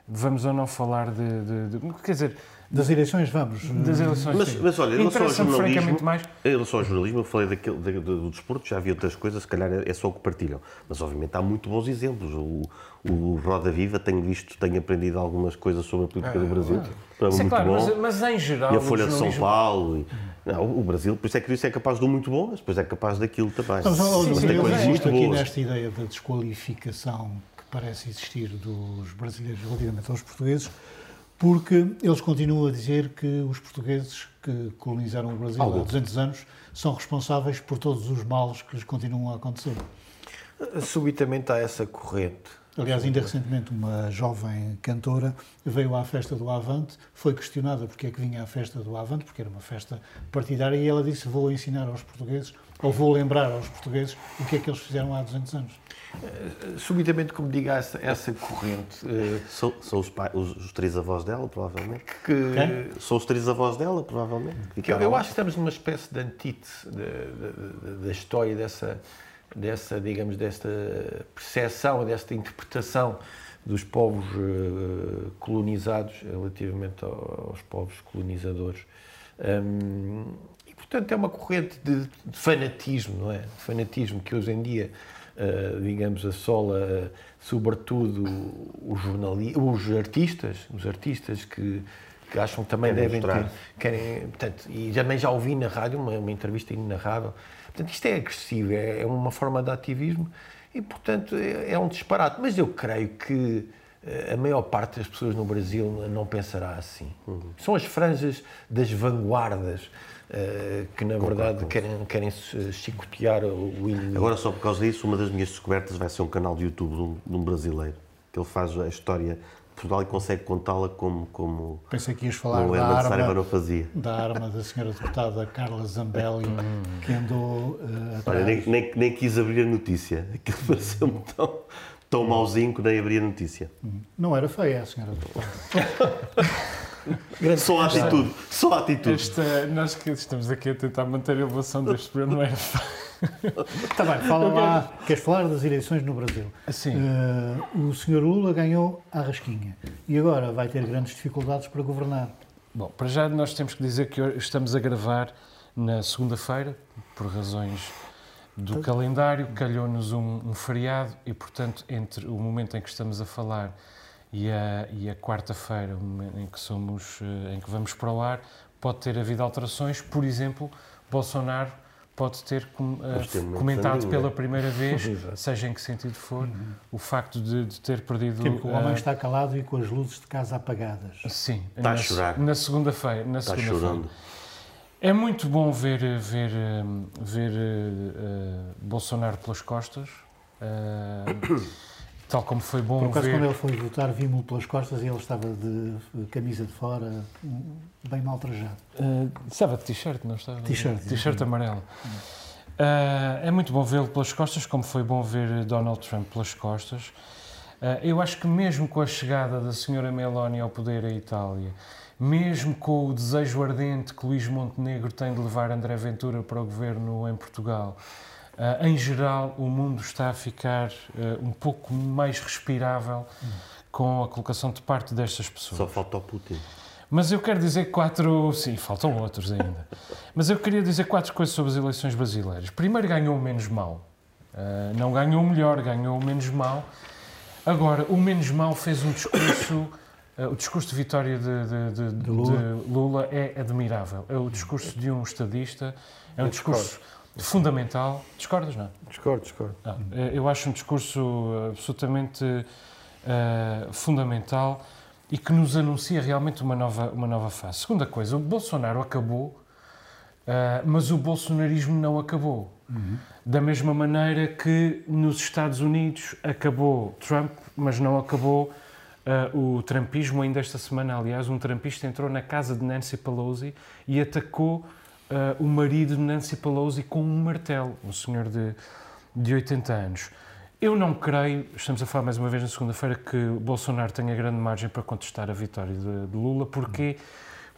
S3: vamos ou não falar de. de- de- quer dizer,
S1: Das eleições, vamos.
S3: das eleições.
S4: Mas,
S3: sim.
S4: mas olha, em relação ao
S3: Interessa-me
S4: jornalismo,
S3: francamente mais.
S4: em relação ao jornalismo, eu falei daquele, da- do, do desporto, já havia outras coisas, se calhar é só o que partilham. Mas obviamente há muito bons exemplos. O, o Roda Viva, tenho visto, tenho aprendido algumas coisas sobre a política do Brasil.
S3: Isso é
S4: muito
S3: claro,
S4: bom.
S3: mas, mas em geral.
S4: E a Folha de São Paulo. e- não, o Brasil, por isso é que isso é capaz do muito bom, mas depois é capaz daquilo também.
S1: Mas,
S3: Sim, mas
S1: insisto
S4: muito
S1: aqui
S4: boas.
S1: nesta ideia da desqualificação que parece existir dos brasileiros relativamente aos portugueses, porque eles continuam a dizer que os portugueses que colonizaram o Brasil há
S4: Alguns.
S1: 200 anos são responsáveis por todos os males que lhes continuam a acontecer.
S2: Subitamente há essa corrente.
S1: Aliás, ainda recentemente uma jovem cantora veio à festa do Avante, foi questionada porque é que vinha à festa do Avante, porque era uma festa partidária, e ela disse, vou ensinar aos portugueses ou vou lembrar aos portugueses o que é que eles fizeram há 200 anos.
S2: Subitamente, como diga essa, essa corrente, eh,
S4: São, são os, pai- os, os três avós dela, provavelmente.
S2: que,
S4: São os três avós dela, provavelmente. que
S2: eu, eu acho que estamos numa espécie de antítese da história dessa, dessa, digamos, desta percepção, desta interpretação dos povos eh, colonizados relativamente ao- aos povos colonizadores. Hum, e, portanto, é uma corrente de, fanatismo, não é? De fanatismo que hoje em dia, eh, digamos, assola eh, sobretudo os, jornali os artistas, os artistas que, que acham que também
S4: Querem
S2: devem ter,
S4: mostrar.
S2: querem, portanto, e também já ouvi na rádio uma, uma entrevista inenarrável. Portanto, isto é agressivo, é, é uma forma de ativismo e, portanto, é, é um disparate. Mas eu creio que eh, a maior parte das pessoas no Brasil não pensará assim. São as franjas das vanguardas eh, que, na verdade, querem, querem se chicotear o inimigo.
S4: Agora, só por causa disso, uma das minhas descobertas vai ser um canal de YouTube de um, de um brasileiro, que ele faz a história Portugal e consegue contá-la como, como
S1: Pensei que ias falar
S4: o
S1: da
S4: Saraiva não
S1: arma,
S4: fazia.
S1: da arma da senhora deputada Carla Zambelli, que andou eh,
S4: Olha, nem, nem, nem quis abrir a notícia. Aquilo pareceu-me tão, tão mauzinho que nem abri a notícia.
S1: Não era feia a senhora deputada.
S4: Só a atitude, só a atitude.
S3: Esta, nós que estamos aqui a tentar manter a elevação deste programa, não é
S1: Está bem, fala lá. Queres falar das eleições no Brasil?
S3: Sim.
S1: Eh, o senhor Lula ganhou à rasquinha e agora vai ter grandes dificuldades para governar.
S3: Bom, para já nós temos que dizer que hoje estamos a gravar na segunda-feira, por razões do calendário, calhou-nos um, um feriado e, portanto, entre o momento em que estamos a falar e a, e a quarta-feira, em que, somos, eh, em que vamos para o ar, pode ter havido alterações. Por exemplo, Bolsonaro pode ter com- eh, comentado pela
S4: é?
S3: primeira vez, seja em que sentido for, o facto de, de ter perdido...
S1: Tipo, o homem
S3: eh,
S1: está calado e com as luzes de casa apagadas.
S3: Sim,
S4: Está a
S3: na,
S4: chorar.
S3: na segunda-feira. Na
S4: Está
S3: segunda-feira.
S4: chorando.
S3: É muito bom ver, ver, ver eh, Bolsonaro pelas costas, eh, tal como foi bom
S1: Por acaso,
S3: ver.
S1: quando ele foi votar, vimos-lo pelas costas e ele estava de camisa de fora, bem mal trajado.
S3: Eh, estava de t-shirt, não estava?
S1: T-shirt,
S3: T-shirt amarelo. Eh, é muito bom vê-lo pelas costas, como foi bom ver Donald Trump pelas costas. Eh, eu acho que mesmo com a chegada da senhora Meloni ao poder em Itália, mesmo com o desejo ardente que Luís Montenegro tem de levar André Ventura para o governo em Portugal, eh, em geral o mundo está a ficar eh, um pouco mais respirável com a colocação de parte destas pessoas.
S4: Só falta o Putin.
S3: Mas eu quero dizer quatro. Sim, faltam outros ainda. Mas eu queria dizer quatro coisas sobre as eleições brasileiras. Primeiro, ganhou o menos mal. Ah, não ganhou o melhor, ganhou o menos mal. Agora, o menos mal fez um discurso. ah, o discurso de vitória de, de- de- de
S1: Lula.
S3: Lula é admirável. É o discurso de um estadista, é um discurso fundamental. Discordas, não?
S2: Discordo, discordo.
S3: Não, eu acho um discurso absolutamente eh, fundamental e que nos anuncia realmente uma nova, uma nova fase. Segunda coisa, o Bolsonaro acabou, eh, mas o bolsonarismo não acabou. Da mesma maneira que nos Estados Unidos acabou Trump, mas não acabou eh, o trumpismo. Ainda esta semana, aliás, um trumpista entrou na casa de Nancy Pelosi e atacou eh, o marido de Nancy Pelosi com um martelo, um senhor de, de 80 anos. Eu não creio, estamos a falar mais uma vez na segunda-feira, que Bolsonaro tenha grande margem para contestar a vitória de, de Lula. Porquê?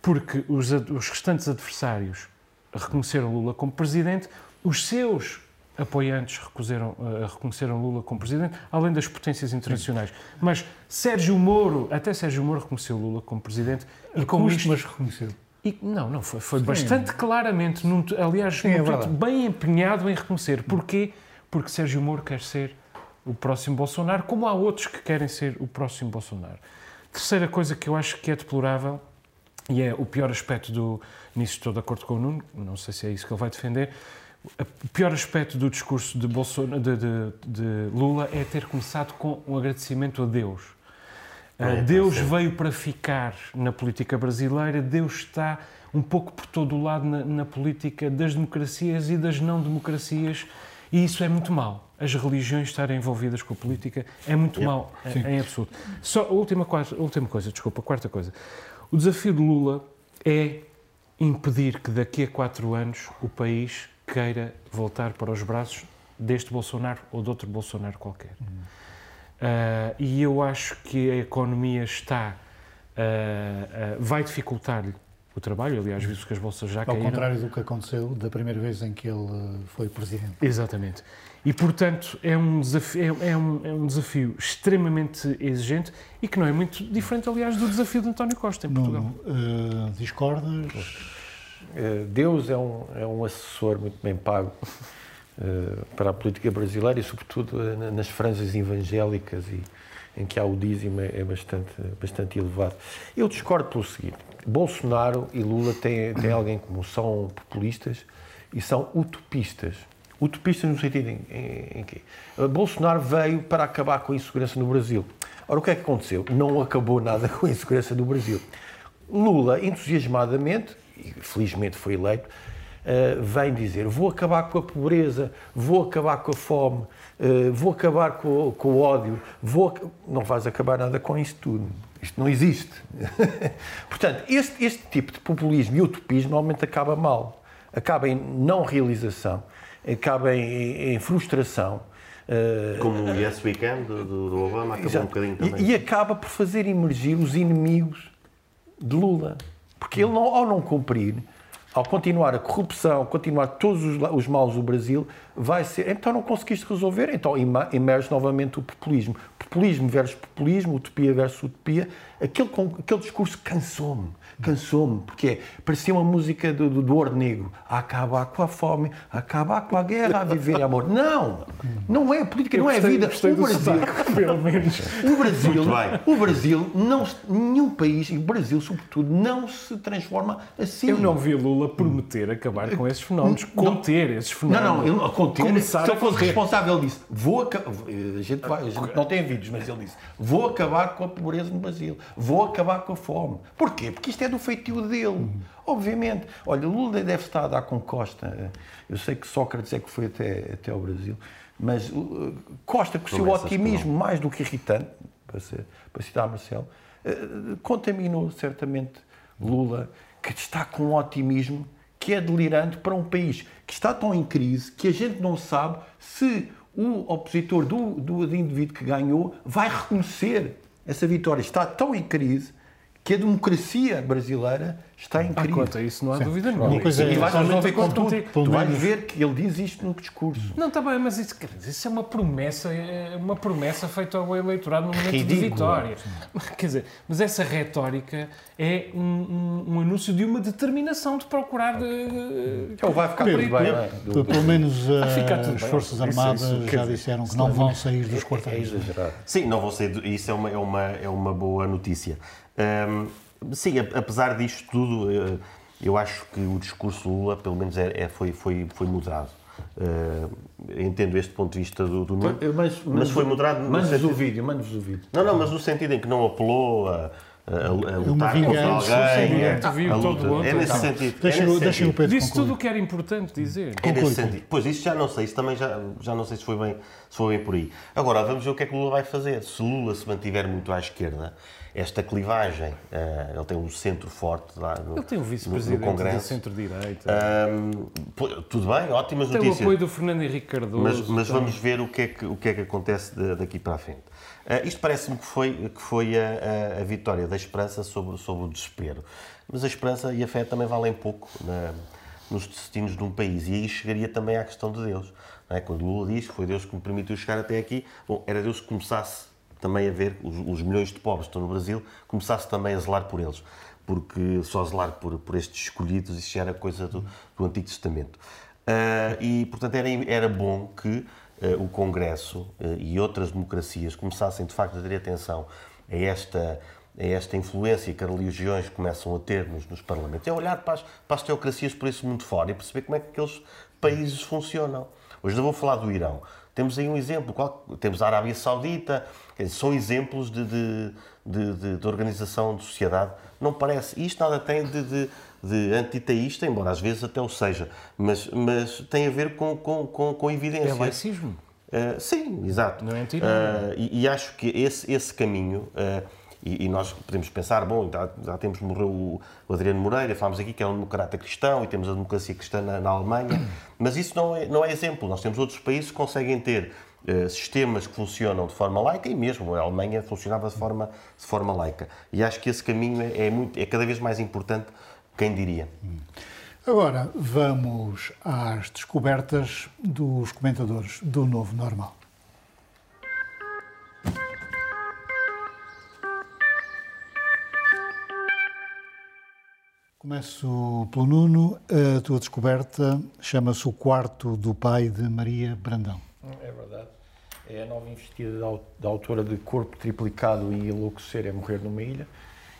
S3: Porque os, os restantes adversários reconheceram Lula como presidente, os seus apoiantes eh, reconheceram Lula como presidente, além das potências internacionais. Mas Sérgio Moro, até Sérgio Moro reconheceu Lula como presidente e com
S1: Custo,
S3: isto
S1: mas reconheceu.
S3: E, não, não, foi, foi bastante claramente, num, aliás,
S1: Sim, é
S3: num
S1: verdade.
S3: bem empenhado em reconhecer. Porquê? Porque Sérgio Moro quer ser o próximo Bolsonaro, como há outros que querem ser o próximo Bolsonaro. Terceira coisa que eu acho que é deplorável, e é o pior aspecto do. Nisso estou de acordo com o Nuno, não sei se é isso que ele vai defender. O pior aspecto do discurso de, Bolsonaro, de, de- de Lula é ter começado com um agradecimento a Deus.
S4: É,
S3: Deus
S4: sim.
S3: veio para ficar na política brasileira, Deus está um pouco por todo o lado na, na política das democracias e das não-democracias, e isso é muito mau. As religiões estarem envolvidas com a política é muito mau, em- em absoluto. Só a última, a última coisa, desculpa, a quarta coisa. O desafio de Lula é impedir que daqui a quatro anos o país queira voltar para os braços deste Bolsonaro ou de outro Bolsonaro qualquer. Uh, e eu acho que a economia está. Uh, uh, vai dificultar-lhe o trabalho. Aliás, visto que as bolsas já
S1: Ao
S3: caíram.
S1: contrário do que aconteceu da primeira vez em que ele foi presidente.
S3: Exatamente. E, portanto, é um, desafio, é, é um, é um desafio extremamente exigente e que não é muito diferente, aliás, do desafio de António Costa em Portugal.
S1: Nuno, discordas?
S2: Deus é um, é um assessor muito bem pago para a política brasileira e, sobretudo, eh, na- nas franjas evangélicas e em que há o dízimo é é bastante, bastante elevado. Eu discordo pelo seguinte: Bolsonaro e Lula têm, têm algo em comum. São populistas e são utopistas. Utopistas no sentido em, em, em que Bolsonaro veio para acabar com a insegurança no Brasil. Ora, o que é que aconteceu? Não acabou nada com a insegurança no Brasil. Lula, entusiasmadamente, e felizmente foi eleito, eh, vem dizer: vou acabar com a pobreza, vou acabar com a fome, eh, vou acabar com, o- com o ódio, vou. Não vais acabar nada com isto tudo. Isto não existe. Portanto, este, este tipo de populismo e utopismo normalmente acaba mal. Acaba em não realização, acaba em, em frustração. eh,
S4: Como o Yes Weekend do, do- Obama acabou
S2: Exato.
S4: um bocadinho
S2: E-
S4: também.
S2: E, acaba por fazer emergir os inimigos de Lula. Porque ele, não, ao não cumprir, ao continuar a corrupção, continuar todos os, os maus do Brasil, vai ser. Então não conseguiste resolver, então emerge novamente o populismo. Populismo versus populismo, utopia versus utopia. Aquele, aquele discurso cansou-me. Cansou-me, porque é, parecia uma música do, do, do Ouro Negro. A acabar com a fome, a acabar com a guerra, a viver amor. Não! Não é política, não é vida. o Brasil,
S3: sotaque, pelo menos.
S2: o Brasil, o Brasil, não, nenhum país, e o Brasil sobretudo, não se transforma assim.
S3: Eu não vi Lula prometer acabar com esses fenómenos, conter esses
S2: Não,
S3: fenómenos.
S2: não, ele a conter.
S3: Começar
S2: se
S3: a
S2: ele fosse responsável, ele disse: vou acabar. A gente, vai- a gente não tem vídeos, mas ele disse: vou acabar com a pobreza no Brasil, vou acabar com a fome. Porquê? Porque isto é do feitio dele. Obviamente. Olha, Lula deve estar a dar com Costa. Eu sei que Sócrates é que foi até, até ao Brasil, mas uh, Costa, com o seu otimismo mais do que irritante, para, ser, para citar Marcelo, uh, contaminou certamente Lula, que está com um otimismo que é delirante para um país que está tão em crise que a gente não sabe se o opositor do, do indivíduo que ganhou vai reconhecer essa vitória. Está tão em crise que a democracia brasileira está em
S3: Ah,
S2: crise.
S3: quanto a isso não há dúvida
S1: Uma
S3: nenhuma.
S2: e
S1: é-
S2: vais
S3: de
S2: Tu ver que ele diz isto no discurso.
S3: Não, está bem, mas isso, isso é uma promessa, é uma promessa feita ao eleitorado no momento de
S2: Ridículo.
S3: vitória. Quer dizer, mas essa retórica é um, um- um anúncio de uma determinação de procurar. eh,
S2: Então vai ficar tudo bem, é?
S1: Pelo pelo menos uh, as
S3: bem.
S1: Forças
S3: Isso-
S1: Armadas
S3: isso, quer
S1: já disseram que não vão sair dos
S2: É
S1: quartéis.
S2: exagerado.
S4: Sim, não vou sair. do- Isso é uma, é uma, é uma boa notícia. Hum, sim, apesar disto tudo, eh, eu acho que o discurso Lula, pelo menos, é, é- foi, foi, foi moderado. Eh, entendo este ponto de vista do, do Nuno,
S2: Mas,
S4: mas foi moderado no
S2: Mande-vos
S4: sentido-
S2: o vídeo, mande-vos o vídeo.
S4: Não, não, mas no sentido em que não apelou a, a, a lutar contra alguém.
S3: sim,
S4: a-
S3: viu
S4: a
S3: todo
S4: luta. É nesse
S3: Tá.
S4: sentido. é
S1: Deixem
S4: nesse
S1: o
S4: sentido.
S1: Pedro
S3: Disse tudo o que era importante dizer.
S4: É nesse sentido. Pois, isso já não sei, isso também já, já não sei se foi, bem, se foi bem por aí. Agora, vamos ver o que é que Lula vai fazer. Se Lula se mantiver muito à esquerda, esta clivagem, eh, ele tem um centro forte lá no,
S3: Ele tem o
S4: no
S3: vice-presidente
S4: Congresso.
S3: centro-direita.
S4: Tudo bem, ótimas
S3: tem o
S4: notícias.
S3: apoio do Fernando Henrique Cardoso.
S4: Mas, mas
S3: tem-
S4: vamos ver o que é que, o que, é que acontece daqui para a frente. Ah, isto parece-me que foi, que foi a, a- a vitória da esperança sobre, sobre o desespero. Mas a esperança e a fé também valem pouco na- nos destinos de um país. E aí chegaria também à questão de Deus. é? Quando Lula diz que foi Deus que me permitiu chegar até aqui, bom, era Deus que começasse também a ver os, os milhões de pobres que estão no Brasil, começasse também a zelar por eles. Porque só zelar por, por estes escolhidos, isso já era coisa do, do Antigo Testamento. Ah, e, portanto, era, era bom que ah, o Congresso ah, e outras democracias começassem, de facto, a ter atenção a esta, a esta influência que as religiões começam a ter nos, nos parlamentos. É olhar para as, para as teocracias por esse mundo fora e perceber como é que aqueles países funcionam. Hoje eu vou falar do Irão. Temos aí um exemplo, qual- temos a Arábia Saudita, dizer, são exemplos de, de, de, de- organização de sociedade. Não parece, isto nada tem de, de, de antiteísta, embora às vezes até o seja, mas, mas tem a ver com, com, com, com
S3: É
S4: evidências.
S3: laicismo.
S4: Uh, sim, exato.
S3: Não é.
S4: Uh, e, e acho que esse, esse caminho uh, E, e nós podemos pensar, bom, já, temos, morreu o, o Adriano Moreira, falámos aqui que é um democrata cristão e temos a democracia cristã na, na Alemanha, mas isso não é, não é exemplo. Nós temos outros países que conseguem ter eh, sistemas que funcionam de forma laica e mesmo a Alemanha funcionava de forma, de forma laica. E acho que esse caminho é, é muito, é cada vez mais importante, quem diria.
S1: Agora vamos às descobertas dos comentadores do Novo Normal. Começo pelo Nuno. A tua descoberta chama-se O Quarto do Pai de Maria Brandão.
S2: É verdade. É a nova investida da, autora de Corpo Triplicado e Enlouquecer é Morrer numa Ilha,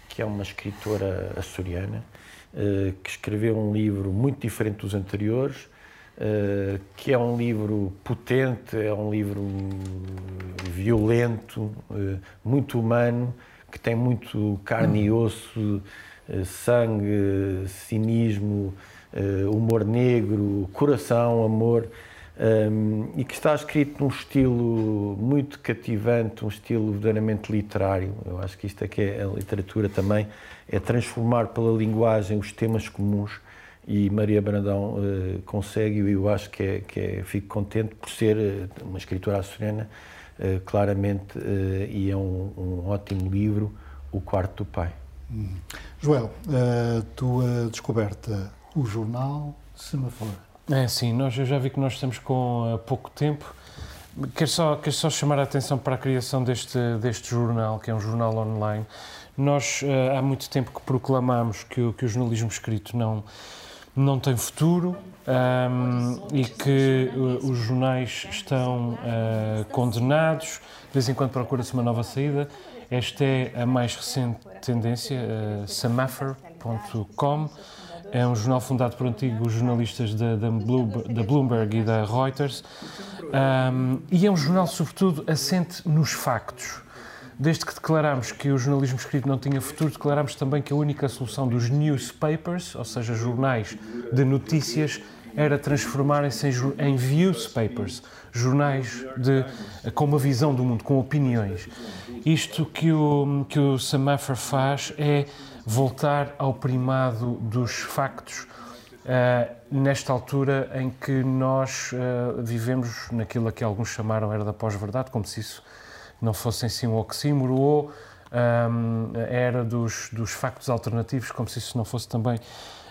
S2: que é uma escritora açoriana, eh, que escreveu um livro muito diferente dos anteriores, eh, que é um livro potente, é um livro violento, eh, muito humano, que tem muito carne e osso, sangue, cinismo, eh, humor negro, coração, amor, um, e que está escrito num estilo muito cativante, um estilo verdadeiramente literário. Eu acho que isto é que é a literatura também, é transformar pela linguagem os temas comuns e Maria Brandão uh, consegue e eu acho que, é, que é, fico contente por ser uh, uma escritora açoriana, uh, claramente, e é um, um, ótimo livro, O Quarto do Pai.
S1: Joel, a tua descoberta, o jornal Semafor.
S3: É, sim, nós, eu já vi que nós estamos com uh, pouco tempo. Quero só, quero só chamar a atenção para a criação deste, deste jornal, que é um jornal online. Nós uh, há muito tempo que proclamamos que, o, que o jornalismo escrito não, não tem futuro um, e que uh, os jornais estão condenados. De vez em quando procura-se uma nova saída. Esta é a mais recente tendência, uh, semaphore.com é um jornal fundado por antigos jornalistas da, da, Bloomberg e da Reuters. Um, e é um jornal, sobretudo, assente nos factos. Desde que declarámos que o jornalismo escrito não tinha futuro, declarámos também que a única solução dos newspapers, ou seja, jornais de notícias, era transformarem-se em, em viewspapers, jornais de, com uma visão do mundo, com opiniões. Isto que o, que o Semaphore faz é voltar ao primado dos factos uh, nesta altura em que nós uh, vivemos naquilo a que alguns chamaram era da pós-verdade, como se isso não fosse em si um oxímoro, ou um, a era dos, dos factos alternativos, como se isso não fosse também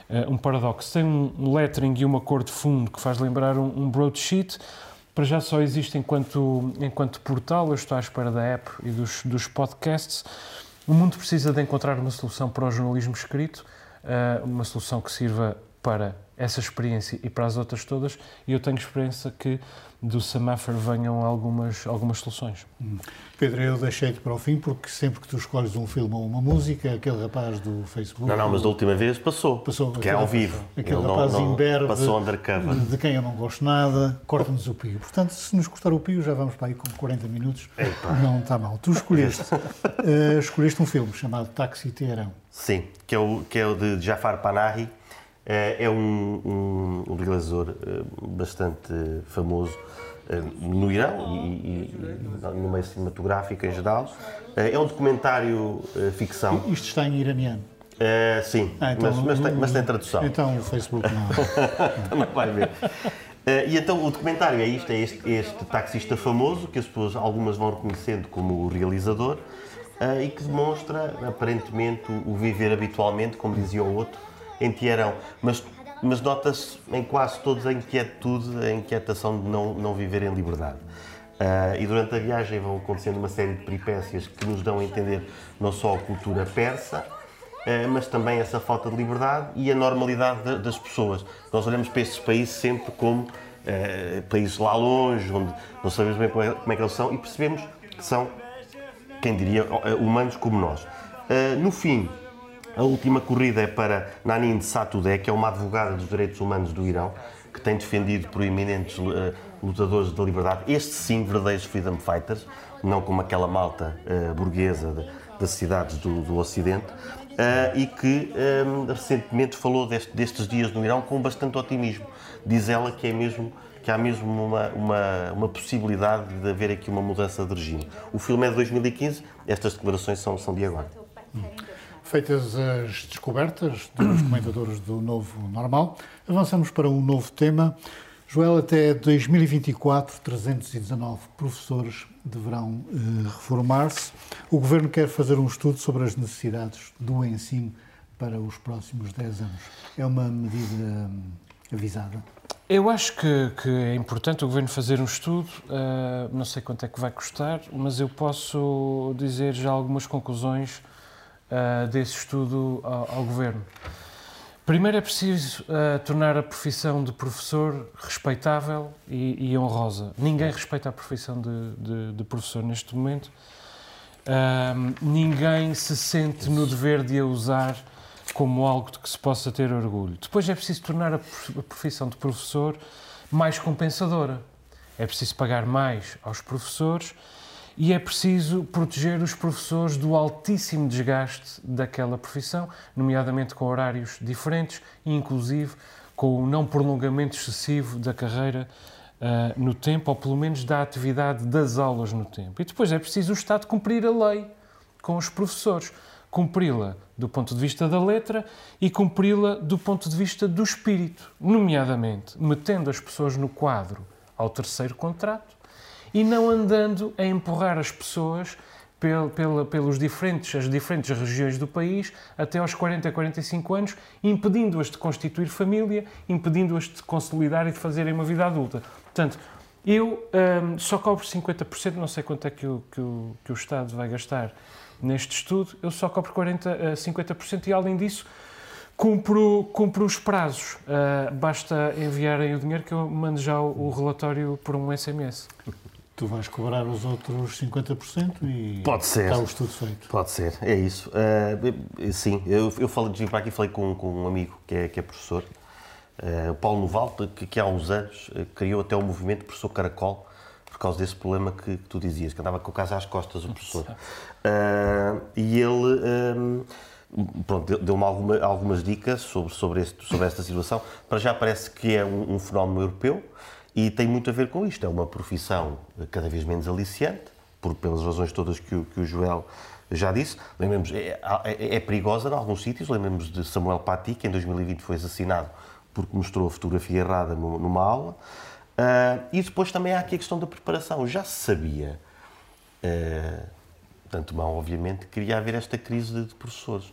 S3: uh, um paradoxo. Tem um lettering e uma cor de fundo que faz lembrar um, um broadsheet, para já só existe enquanto, enquanto portal, eu estou à espera da app e dos, dos podcasts, o mundo precisa de encontrar uma solução para o jornalismo escrito, eh, uma solução que sirva para essa experiência e para as outras todas, e eu tenho esperança que do semáforo venham algumas, algumas soluções. Hum.
S1: Pedro, eu deixei-te para o fim porque sempre que tu escolhes um filme ou uma música, aquele rapaz do Facebook...
S4: Não, não, mas da última vez passou, passou que é ao vivo.
S1: Aquele Ele rapaz não, imberbe,
S4: passou undercover.
S1: de quem eu não gosto nada, corta-nos o pio. Portanto, se nos cortar o pio, já vamos para aí com 40 minutos. Epa. Não está mal. Tu escolheste, uh, escolheste um filme chamado Táxi Teherão.
S4: Sim, que é o, que é o de Jafar Panahi, é, é um, um, realizador eh, bastante famoso eh, no Irão e, e, no meio cinematográfico em geral. Eh, é um documentário ficção.
S1: Isto está em iraniano?
S4: É, sim, ah, então, mas, mas, tem, mas, tem, tradução.
S1: Então o Facebook não.
S4: Também vai ver. e então o documentário é isto, é este, este, taxista famoso, que as pessoas, algumas vão reconhecendo como o realizador, e que demonstra aparentemente o viver habitualmente, como dizia o outro, em Tiarão, mas, mas nota-se em quase todos a inquietude, a inquietação de não, não viver em liberdade. Uh, e durante a viagem vão acontecendo uma série de peripécias que nos dão a entender não só a cultura persa, uh, mas também essa falta de liberdade e a normalidade de, das pessoas. Nós olhamos para estes países sempre como uh, países lá longe, onde não sabemos bem como é, como é, que eles são e percebemos que são, quem diria, humanos como nós. no fim, a última corrida é para Nanin Satudeh, que é uma advogada dos direitos humanos do Irão, que tem defendido proeminentes uh, lutadores da liberdade. Estes sim, verdadeiros freedom fighters, não como aquela malta uh, burguesa das cidades do, do Ocidente. Uh, e que um, recentemente falou deste, destes dias no Irão com bastante otimismo. Diz ela que é mesmo que há mesmo uma, uma, uma possibilidade de haver aqui uma mudança de regime. O filme é de 2015, estas declarações são, são de agora.
S1: Feitas as descobertas dos comentadores do novo normal, avançamos para um novo tema. Joel, até 2024, 319 professores deverão eh, reformar-se. O Governo quer fazer um estudo sobre as necessidades do ensino para os próximos 10 anos. É uma medida hum, avisada?
S3: Eu acho que, que, é importante o Governo fazer um estudo, uh, não sei quanto é que vai custar, mas eu posso dizer já algumas conclusões uh, desse estudo ao, ao, Governo. Primeiro é preciso uh, tornar a profissão de professor respeitável e, e honrosa. Ninguém respeita a profissão de, de, de professor neste momento. ninguém se sente no dever de a usar como algo de que se possa ter orgulho. Depois é preciso tornar a profissão de professor mais compensadora. É preciso pagar mais aos professores e é preciso proteger os professores do altíssimo desgaste daquela profissão, nomeadamente com horários diferentes inclusive, com o não prolongamento excessivo da carreira uh, no tempo, ou pelo menos da atividade das aulas no tempo. E depois é preciso o Estado cumprir a lei com os professores cumpri-la do ponto de vista da letra e cumpri-la do ponto de vista do espírito, nomeadamente metendo as pessoas no quadro ao terceiro contrato e não andando a empurrar as pessoas pel, pel, pelos diferentes, as diferentes regiões do país até aos 40, 45 anos, impedindo-as de constituir família, impedindo-as de consolidar e de fazerem uma vida adulta. Portanto, eu hum, só cobro 50%, não sei quanto é que o, que o, que o Estado vai gastar Neste estudo, eu só cobro 40 a 50% e, além disso, cumpro, cumpro os prazos. Uh, basta enviarem o dinheiro que eu mando já o, o relatório por um SMS.
S1: Tu vais cobrar os outros 50% e
S4: Pode ser.
S1: está o estudo feito.
S4: Pode ser, é isso. Uh, sim, eu, eu falei de para aqui falei com, com um amigo que é, que é professor, uh, o Paulo Noval, que, que há uns anos criou até o movimento Professor Caracol, por causa desse problema que, que tu dizias, que andava com o caso às costas, o professor. Uh, e ele um, pronto, deu-me alguma, algumas dicas sobre, sobre, este, sobre esta situação. Para já parece que é um, um, fenómeno europeu e tem muito a ver com isto. É uma profissão cada vez menos aliciante, por, pelas razões todas que o, que o Joel já disse. Lembremos, é, é, é perigosa em alguns sítios. Lembremos de Samuel Paty, que em 2020 foi assassinado porque mostrou a fotografia errada numa aula. Uh, e depois também há aqui a questão da preparação. Já se sabia, uh, tanto mal, obviamente, que iria haver esta crise de professores.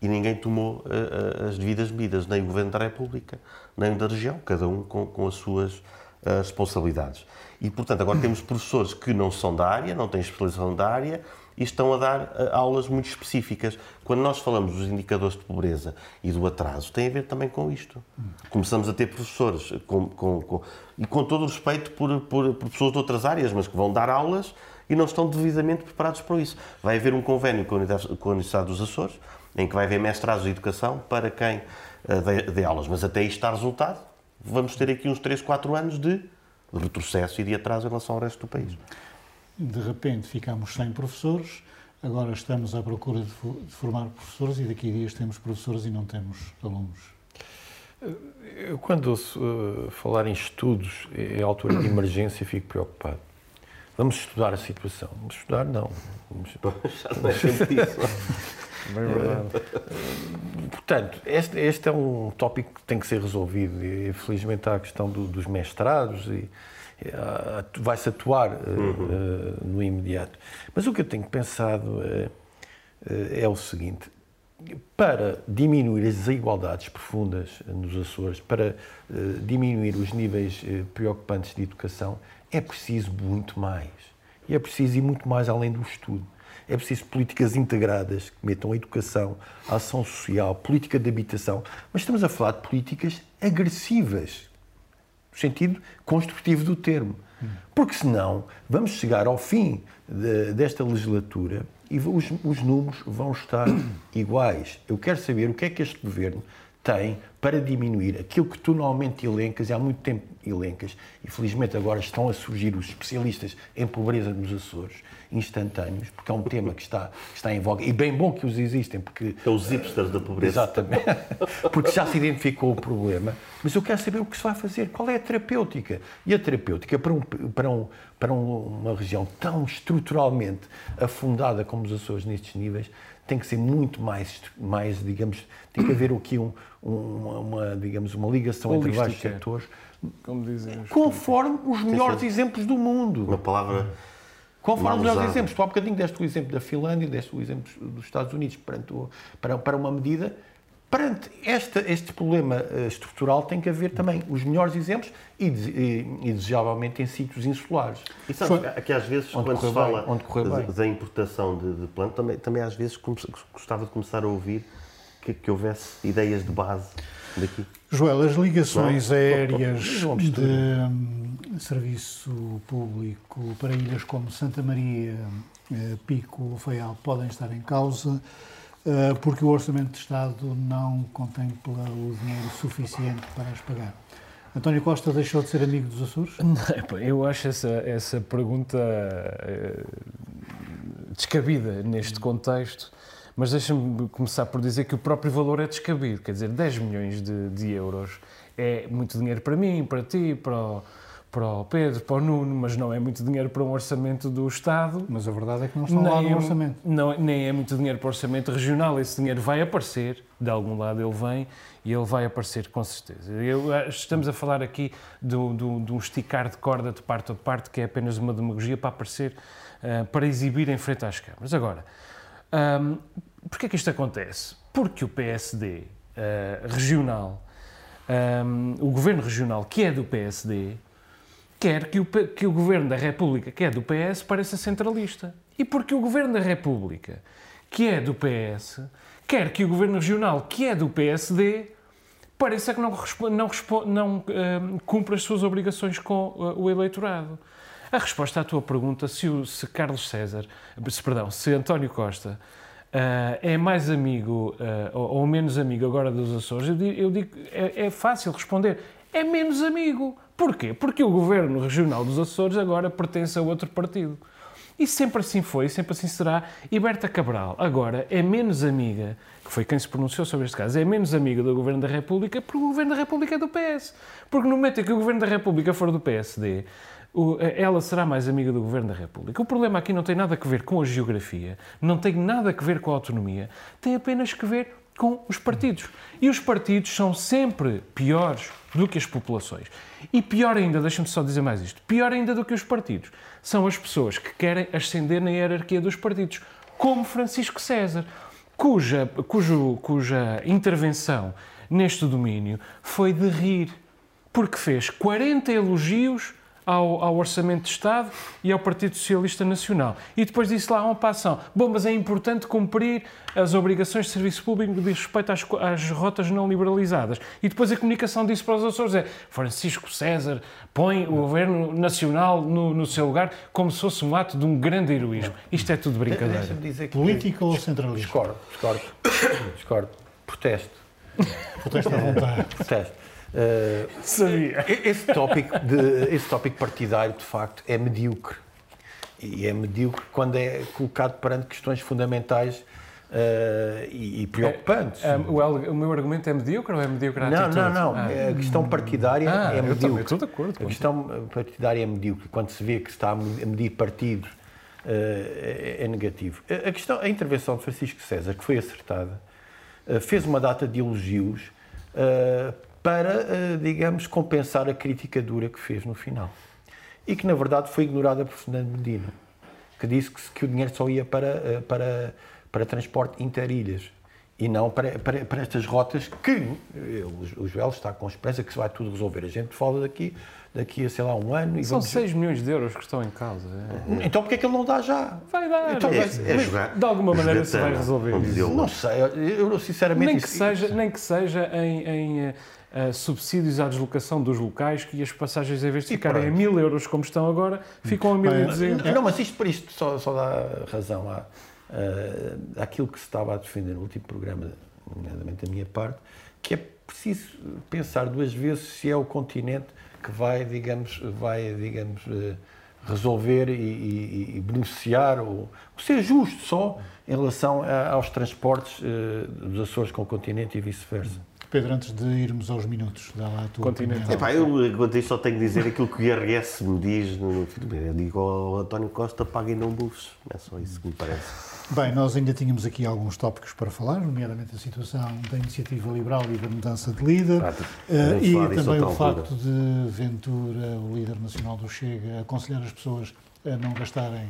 S4: E ninguém tomou uh, as devidas medidas, nem o Governo da República, nem o da região, cada um com, com as suas responsabilidades. E, portanto, agora temos professores que não são da área, não têm especialização da área, e estão a dar uh, aulas muito específicas. Quando nós falamos dos indicadores de pobreza e do atraso, tem a ver também com isto. Começamos a ter professores, com, com, com, e com todo o respeito por, por, por, pessoas de outras áreas, mas que vão dar aulas e não estão devidamente preparados para isso. Vai haver um convênio com a Universidade, dos Açores, em que vai haver mestrados de educação para quem dê, dê aulas, mas até isto está resultado, vamos ter aqui uns 3, 4 anos de retrocesso e de atraso em relação ao resto do país
S1: de repente ficamos sem professores, agora estamos à procura de, formar professores e daqui a dias temos professores e não temos alunos.
S2: Eu, quando ouço uh, falar em estudos em altura de emergência, fico preocupado. Vamos estudar a situação. Vamos estudar, não. Vamos... Já não é sempre isso. Bem verdade. Uh, portanto, este, este, é um tópico que tem que ser resolvido. E, felizmente há a questão do, dos mestrados e, eh, vai-se atuar eh, uhum. Eh, no imediato. Mas o que eu tenho pensado é o seguinte: para diminuir as desigualdades profundas nos Açores, para diminuir os níveis preocupantes de educação, é preciso muito mais. E é preciso ir muito mais além do estudo. É preciso políticas integradas que metam a educação, a ação social, política de habitação. Mas estamos a falar de políticas agressivas, no sentido construtivo do termo. Porque senão vamos chegar ao fim de, desta legislatura e os, os, números vão estar iguais. Eu quero saber o que é que este governo tem para diminuir aquilo que tu normalmente elencas e há muito tempo elencas, e felizmente agora estão a surgir os especialistas em pobreza nos Açores, instantâneos, porque é um tema que está, que está em voga, e bem bom que os existem, porque...
S4: É os hipsters da pobreza.
S2: Exatamente, porque já se identificou o problema, mas eu quero saber o que se vai fazer, qual é a terapêutica. E a terapêutica para, um, para, um, para uma região tão estruturalmente afundada como os Açores nestes níveis, tem que ser muito mais, mais digamos, tem que haver aqui um, uma, uma, digamos, uma ligação entre vários
S3: Holística.
S2: setores,
S3: Como dizem os
S2: conforme os melhores exemplos do mundo.
S4: Uma palavra
S2: Conforme os melhores exemplos. Tu há bocadinho deste o exemplo da Finlândia, deste o exemplo dos Estados Unidos perante o- para, para uma medida. Perante esta, este problema eh, estrutural tem que haver também os melhores exemplos e, e, e desejavelmente em sítios insulares.
S4: E sabes, aqui às vezes,
S2: Onde
S4: quando se fala
S2: onde correu
S4: da-
S2: bem.
S4: da importação de, de plantas, também, também às vezes gostava de começar a ouvir que, que houvesse ideias de base daqui.
S1: Joel, as ligações aéreas
S2: Mas é uma
S1: de serviço público para ilhas como Santa Maria, eh, Pico, Faial podem estar em causa eh, porque o Orçamento de Estado não contempla o dinheiro suficiente para as pagar. António Costa deixou de ser amigo dos Açores?
S3: Eu acho essa, essa pergunta eh, descabida neste contexto, mas deixa-me começar por dizer que o próprio valor é descabido, quer dizer, 10 milhões de, de euros é muito dinheiro para mim, para ti, para o, para o Pedro, para o Nuno, mas não é muito dinheiro para um orçamento do Estado.
S1: Mas a verdade é que não estão lá no
S3: é,
S1: orçamento.
S3: não- nem é muito dinheiro para o orçamento regional. Esse dinheiro vai aparecer, de algum lado ele vem e ele vai aparecer com certeza. Eu, eh, estamos a falar aqui do- do- de um esticar de corda de parte a parte, que é apenas uma demagogia para aparecer, eh, para exibir em frente às câmaras. Agora, hum, porquê é que isto acontece? Porque o PSD eh, regional, hum, o governo regional, que é do PSD, quer que o, que o Governo da República, que é do PS, pareça centralista. E porque o Governo da República, que é do PS, quer que o Governo Regional, que é do PSD, pareça que não, não, não hum, cumpre as suas obrigações com uh, o eleitorado. A resposta à tua pergunta, se, o- se Carlos César, se, perdão, se António Costa uh, é mais amigo uh, ou, ou menos amigo agora dos Açores, eu digo, eu digo é, é fácil responder, é menos amigo. Porquê? Porque o Governo Regional dos Açores agora pertence a outro partido. E sempre assim foi, sempre assim será. E Berta Cabral agora é menos amiga, que foi quem se pronunciou sobre este caso, é menos amiga do Governo da República porque o Governo da República é do PS. Porque no momento em que o Governo da República for do PSD, o- ela será mais amiga do Governo da República. O problema aqui não tem nada a ver com a geografia, não tem nada a ver com a autonomia, tem apenas que ver com os partidos. E os partidos são sempre piores do que as populações. E pior ainda, deixa-me só dizer mais isto, pior ainda do que os partidos, são as pessoas que querem ascender na hierarquia dos partidos, como Francisco César, cuja, cujo, cuja intervenção neste domínio foi de rir, porque fez 40 elogios ao, ao Orçamento de Estado e ao Partido Socialista Nacional. E depois disse lá uma passão: bom, mas é importante cumprir as obrigações de serviço público de respeito às, às rotas não liberalizadas. E depois a comunicação disse para os Açores: é Francisco César põe o Governo Nacional no, no seu lugar como se fosse um ato de um grande heroísmo. Isto é tudo brincadeira.
S2: Deixa-me dizer que
S1: Política ou centralista?
S2: discordo, discordo, discordo. Protesto,
S1: Protesta à vontade.
S2: protesto. Uh,
S3: Sabia.
S2: Esse tópico, de, esse tópico partidário, de facto, é medíocre. E é medíocre quando é colocado perante questões fundamentais eh, e, e preocupantes.
S3: Ah, o, el- o meu argumento é medíocre ou é medíocre a
S2: não,
S3: atitude?
S2: não, não.
S3: Ah.
S2: A questão partidária
S3: Ah,
S2: é
S3: eu
S2: medíocre.
S3: também estou de acordo
S2: A
S3: com
S2: questão partidária é medíocre. Quando se vê que se está a me- a medir partidos, eh, é, é negativo. A, a questão, a intervenção de Francisco César, que foi acertada, eh, fez uma data de elogios eh, para, eh, digamos, compensar a crítica dura que fez no final. E que, na verdade, foi ignorada por Fernando Medina, que disse que, que o dinheiro só ia para, eh, para, para transporte interilhas e não para, para, para estas rotas que eh, o, Joel está com esperança que se vai tudo resolver. A gente fala daqui, daqui a, sei lá, um ano e
S3: São
S2: vamos...
S3: 6 milhões de euros que estão em causa. é.
S2: Então porquê é que ele não dá já?
S3: Vai dar.
S2: Então,
S3: é,
S2: mas-
S4: É jogar.
S3: de alguma maneira se vai resolver isso.
S2: Não sei, eu, eu sinceramente...
S3: nem, que
S2: isso-
S3: seja, nem que seja em, em, eh, eh, subsídios à deslocação dos locais, que as passagens, em vez de ficarem a mil euros como estão agora, ficam a 1200.
S2: Não, mas isto para isto só, só dá razão à, ah, àquilo que se estava a defender no último programa, nomeadamente da minha parte, que é preciso pensar duas vezes se é o continente que vai, digamos, vai, digamos, eh, resolver e, e, e beneficiar ou, ser justo só em relação a, aos transportes uh, dos Açores com o continente e vice-versa.
S1: Pedro, antes de irmos aos minutos, dá lá a tua
S3: Continente.
S4: Epá, eu isto só tenho que dizer aquilo que o IRS me diz. No, eu digo ao António Costa, paguem não bufes. É só isso que me parece.
S1: Bem, nós ainda tínhamos aqui alguns tópicos para falar, nomeadamente a situação da iniciativa liberal e da mudança de líder,
S4: Ah,
S1: uh, e
S4: falar disso
S1: também o
S4: altura.
S1: facto de Ventura, o líder nacional do Chega, aconselhar as pessoas a não gastarem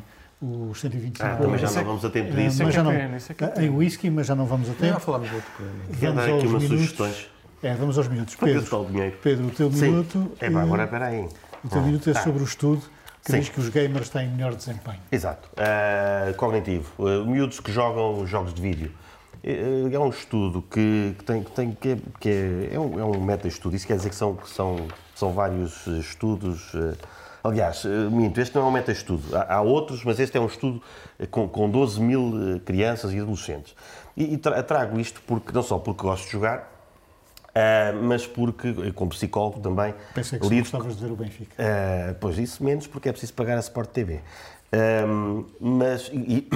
S1: os 125
S4: Ah, também já
S3: é
S4: não vamos a tempo
S3: Isso
S4: disso.
S3: é
S1: mas
S3: é
S1: já não,
S3: é é pena.
S1: em whisky, mas já não vamos a
S2: Já
S1: tempo.
S2: falámos de outro.
S4: Quer dar aqui
S1: aos
S4: umas
S1: minutos.
S4: sugestões?
S1: É, vamos aos minutos. Pedro. Pedro, o teu minuto,
S4: Epá,
S1: eh,
S4: agora espera aí.
S1: o teu minuto é
S4: tá.
S1: sobre o estudo que
S4: Sim.
S1: diz que os gamers têm melhor desempenho.
S4: Exato. Uh, cognitivo. Uh, miúdos que jogam jogos de vídeo. Uh, É um estudo que, que tem, que, tem, que, é, que é, é um, é um meta-estudo. Isso quer dizer que são, que são, são vários estudos. Aliás, uh, minto, este não é um meta-estudo. Há, há outros, mas este é um estudo uh, com, com 12 mil uh, crianças e adolescentes. E, e tra- trago isto porque, não só porque gosto de jogar, uh, mas porque, como psicólogo também,
S1: Pensei que
S4: lido
S1: gostavas de ver o Benfica.
S4: Uh, pois isso menos porque é preciso pagar a Sport TV. Um, mas e,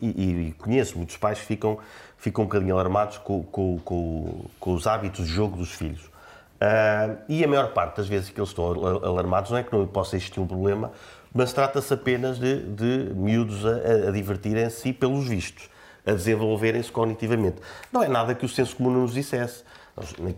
S4: e- e conheço muitos pais que ficam, ficam um bocadinho alarmados com, com- com- com os hábitos de jogo dos filhos. Uh, e a maior parte das vezes que eles estão al- alarmados não é que não possa existir um problema, mas trata-se apenas de, de miúdos a, a divertirem-se e pelos vistos, a desenvolverem-se cognitivamente. Não é nada que o senso comum nos dissesse.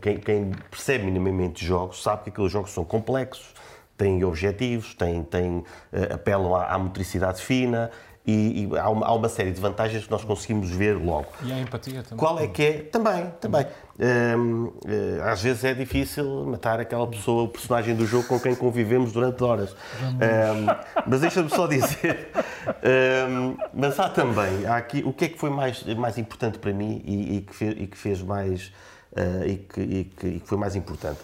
S4: Quem, quem percebe minimamente jogos sabe que aqueles jogos são complexos, têm objetivos, têm, têm, eh, apelam à, à motricidade fina e, e há, uma, há uma série de vantagens que nós conseguimos ver logo.
S3: E a empatia também.
S4: Qual é que é? Também, também. Hum, eh, às vezes é difícil matar aquela pessoa, o personagem do jogo com quem convivemos durante horas. Hum, mas deixa-me só dizer. hum, mas há também, há aqui, o que é que foi mais, mais importante para mim e, e que, fez, e que fez mais. eh, e, que, e que- e que foi mais importante?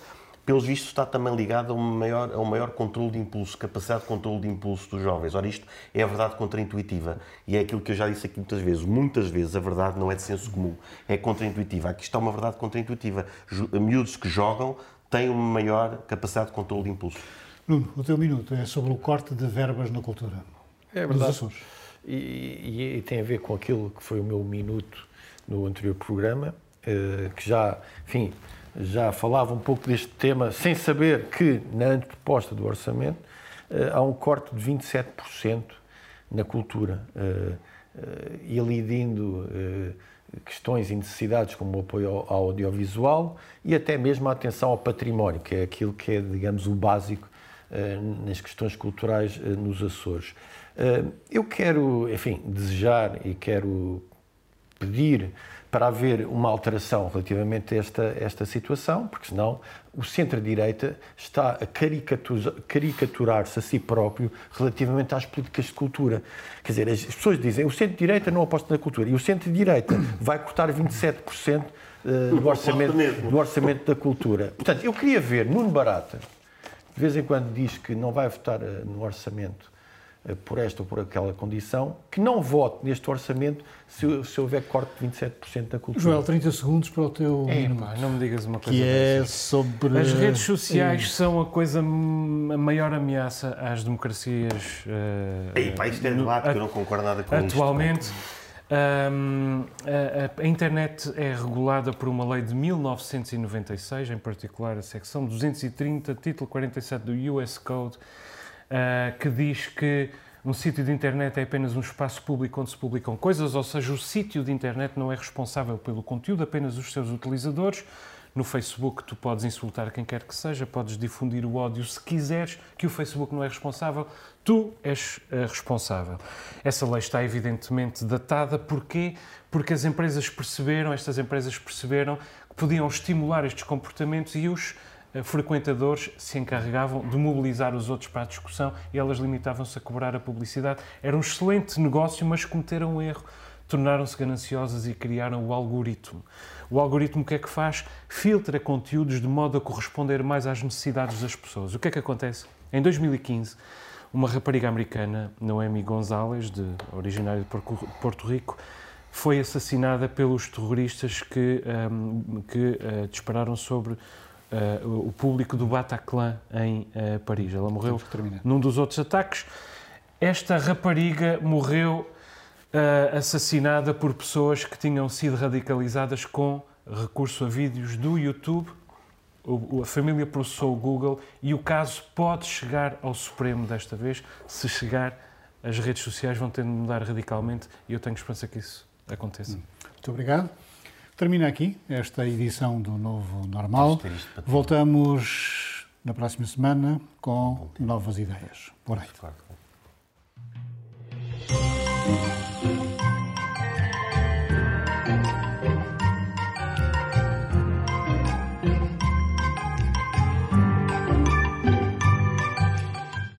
S4: Pelos vistos, está também ligado a um maior, a um maior controle de impulso, capacidade de controle de impulso dos jovens. Ora, isto é a verdade contraintuitiva. E é aquilo que eu já disse aqui muitas vezes. Muitas vezes a verdade não é de senso comum, é contraintuitiva. Aqui está uma verdade contraintuitiva. Miúdos que jogam têm uma maior capacidade de controle de impulso.
S1: Nuno, o teu minuto é sobre o corte de verbas na cultura.
S2: É
S1: Nos
S2: verdade.
S1: Açores.
S2: E, e- e tem a ver com aquilo que foi o meu minuto no anterior programa, eh, que já, enfim, já falava um pouco deste tema, sem saber que na anteproposta do orçamento eh, há um corte de 27% na cultura, eh, eh, e alidindo eh, questões e necessidades como o apoio ao, audiovisual e até mesmo a atenção ao património, que é aquilo que é, digamos, o básico nas questões culturais nos Açores. Eu quero, enfim, desejar e quero pedir para haver uma alteração relativamente a esta, esta situação, porque senão o centro-direita está a caricaturar-se a si próprio relativamente às políticas de cultura. Quer dizer, as as pessoas dizem o centro-direita não aposta na cultura e o centro-direita vai cortar 27% eh, do orçamento, do orçamento da cultura. Portanto, eu queria ver Nuno Barata, de vez em quando diz que não vai votar eh, no orçamento por esta ou por aquela condição, que não vote neste orçamento se, se houver corte de 27% da cultura.
S1: Joel, 30 segundos para o teu
S3: É, pá, não me digas uma coisa
S1: Que é sobre.
S3: As redes sociais são a coisa, a maior ameaça às democracias. eh,
S4: Ei, pá, isto é
S3: no-
S4: debate, que eu não concordo nada com isto.
S3: Atualmente, hum, a, a- a internet é regulada por uma lei de 1996, em particular a secção 230, título 47 do US Code, ah, que diz que um sítio de internet é apenas um espaço público onde se publicam coisas, ou seja, o sítio de internet não é responsável pelo conteúdo, apenas os seus utilizadores. No Facebook tu podes insultar quem quer que seja, podes difundir o ódio se quiseres, que o Facebook não é responsável, tu és eh, responsável. Essa lei está evidentemente datada, porquê? Porque as empresas perceberam, estas empresas perceberam que podiam estimular estes comportamentos e os eh, frequentadores se encarregavam de mobilizar os outros para a discussão e elas limitavam-se a cobrar a publicidade. Era um excelente negócio, mas cometeram um erro. Tornaram-se gananciosas e criaram o algoritmo. O algoritmo o que é que faz? Filtra conteúdos de modo a corresponder mais às necessidades das pessoas. O que é que acontece? Em 2015, uma rapariga americana, Noemi Gonzalez, de, originária de Porto Rico, foi assassinada pelos terroristas que, ahm, que ah, dispararam sobre uh, o público do Bataclan em uh, Paris. Ela morreu num dos outros ataques. Esta rapariga morreu uh, assassinada por pessoas que tinham sido radicalizadas com recurso a vídeos do YouTube. O- a família processou o Google e o caso pode chegar ao Supremo desta vez. Se chegar, as redes sociais vão ter de mudar radicalmente e eu tenho esperança que isso aconteça.
S1: Muito obrigado. Termina aqui esta edição do Novo Normal. Voltamos na próxima semana com novas ideias. Por aí.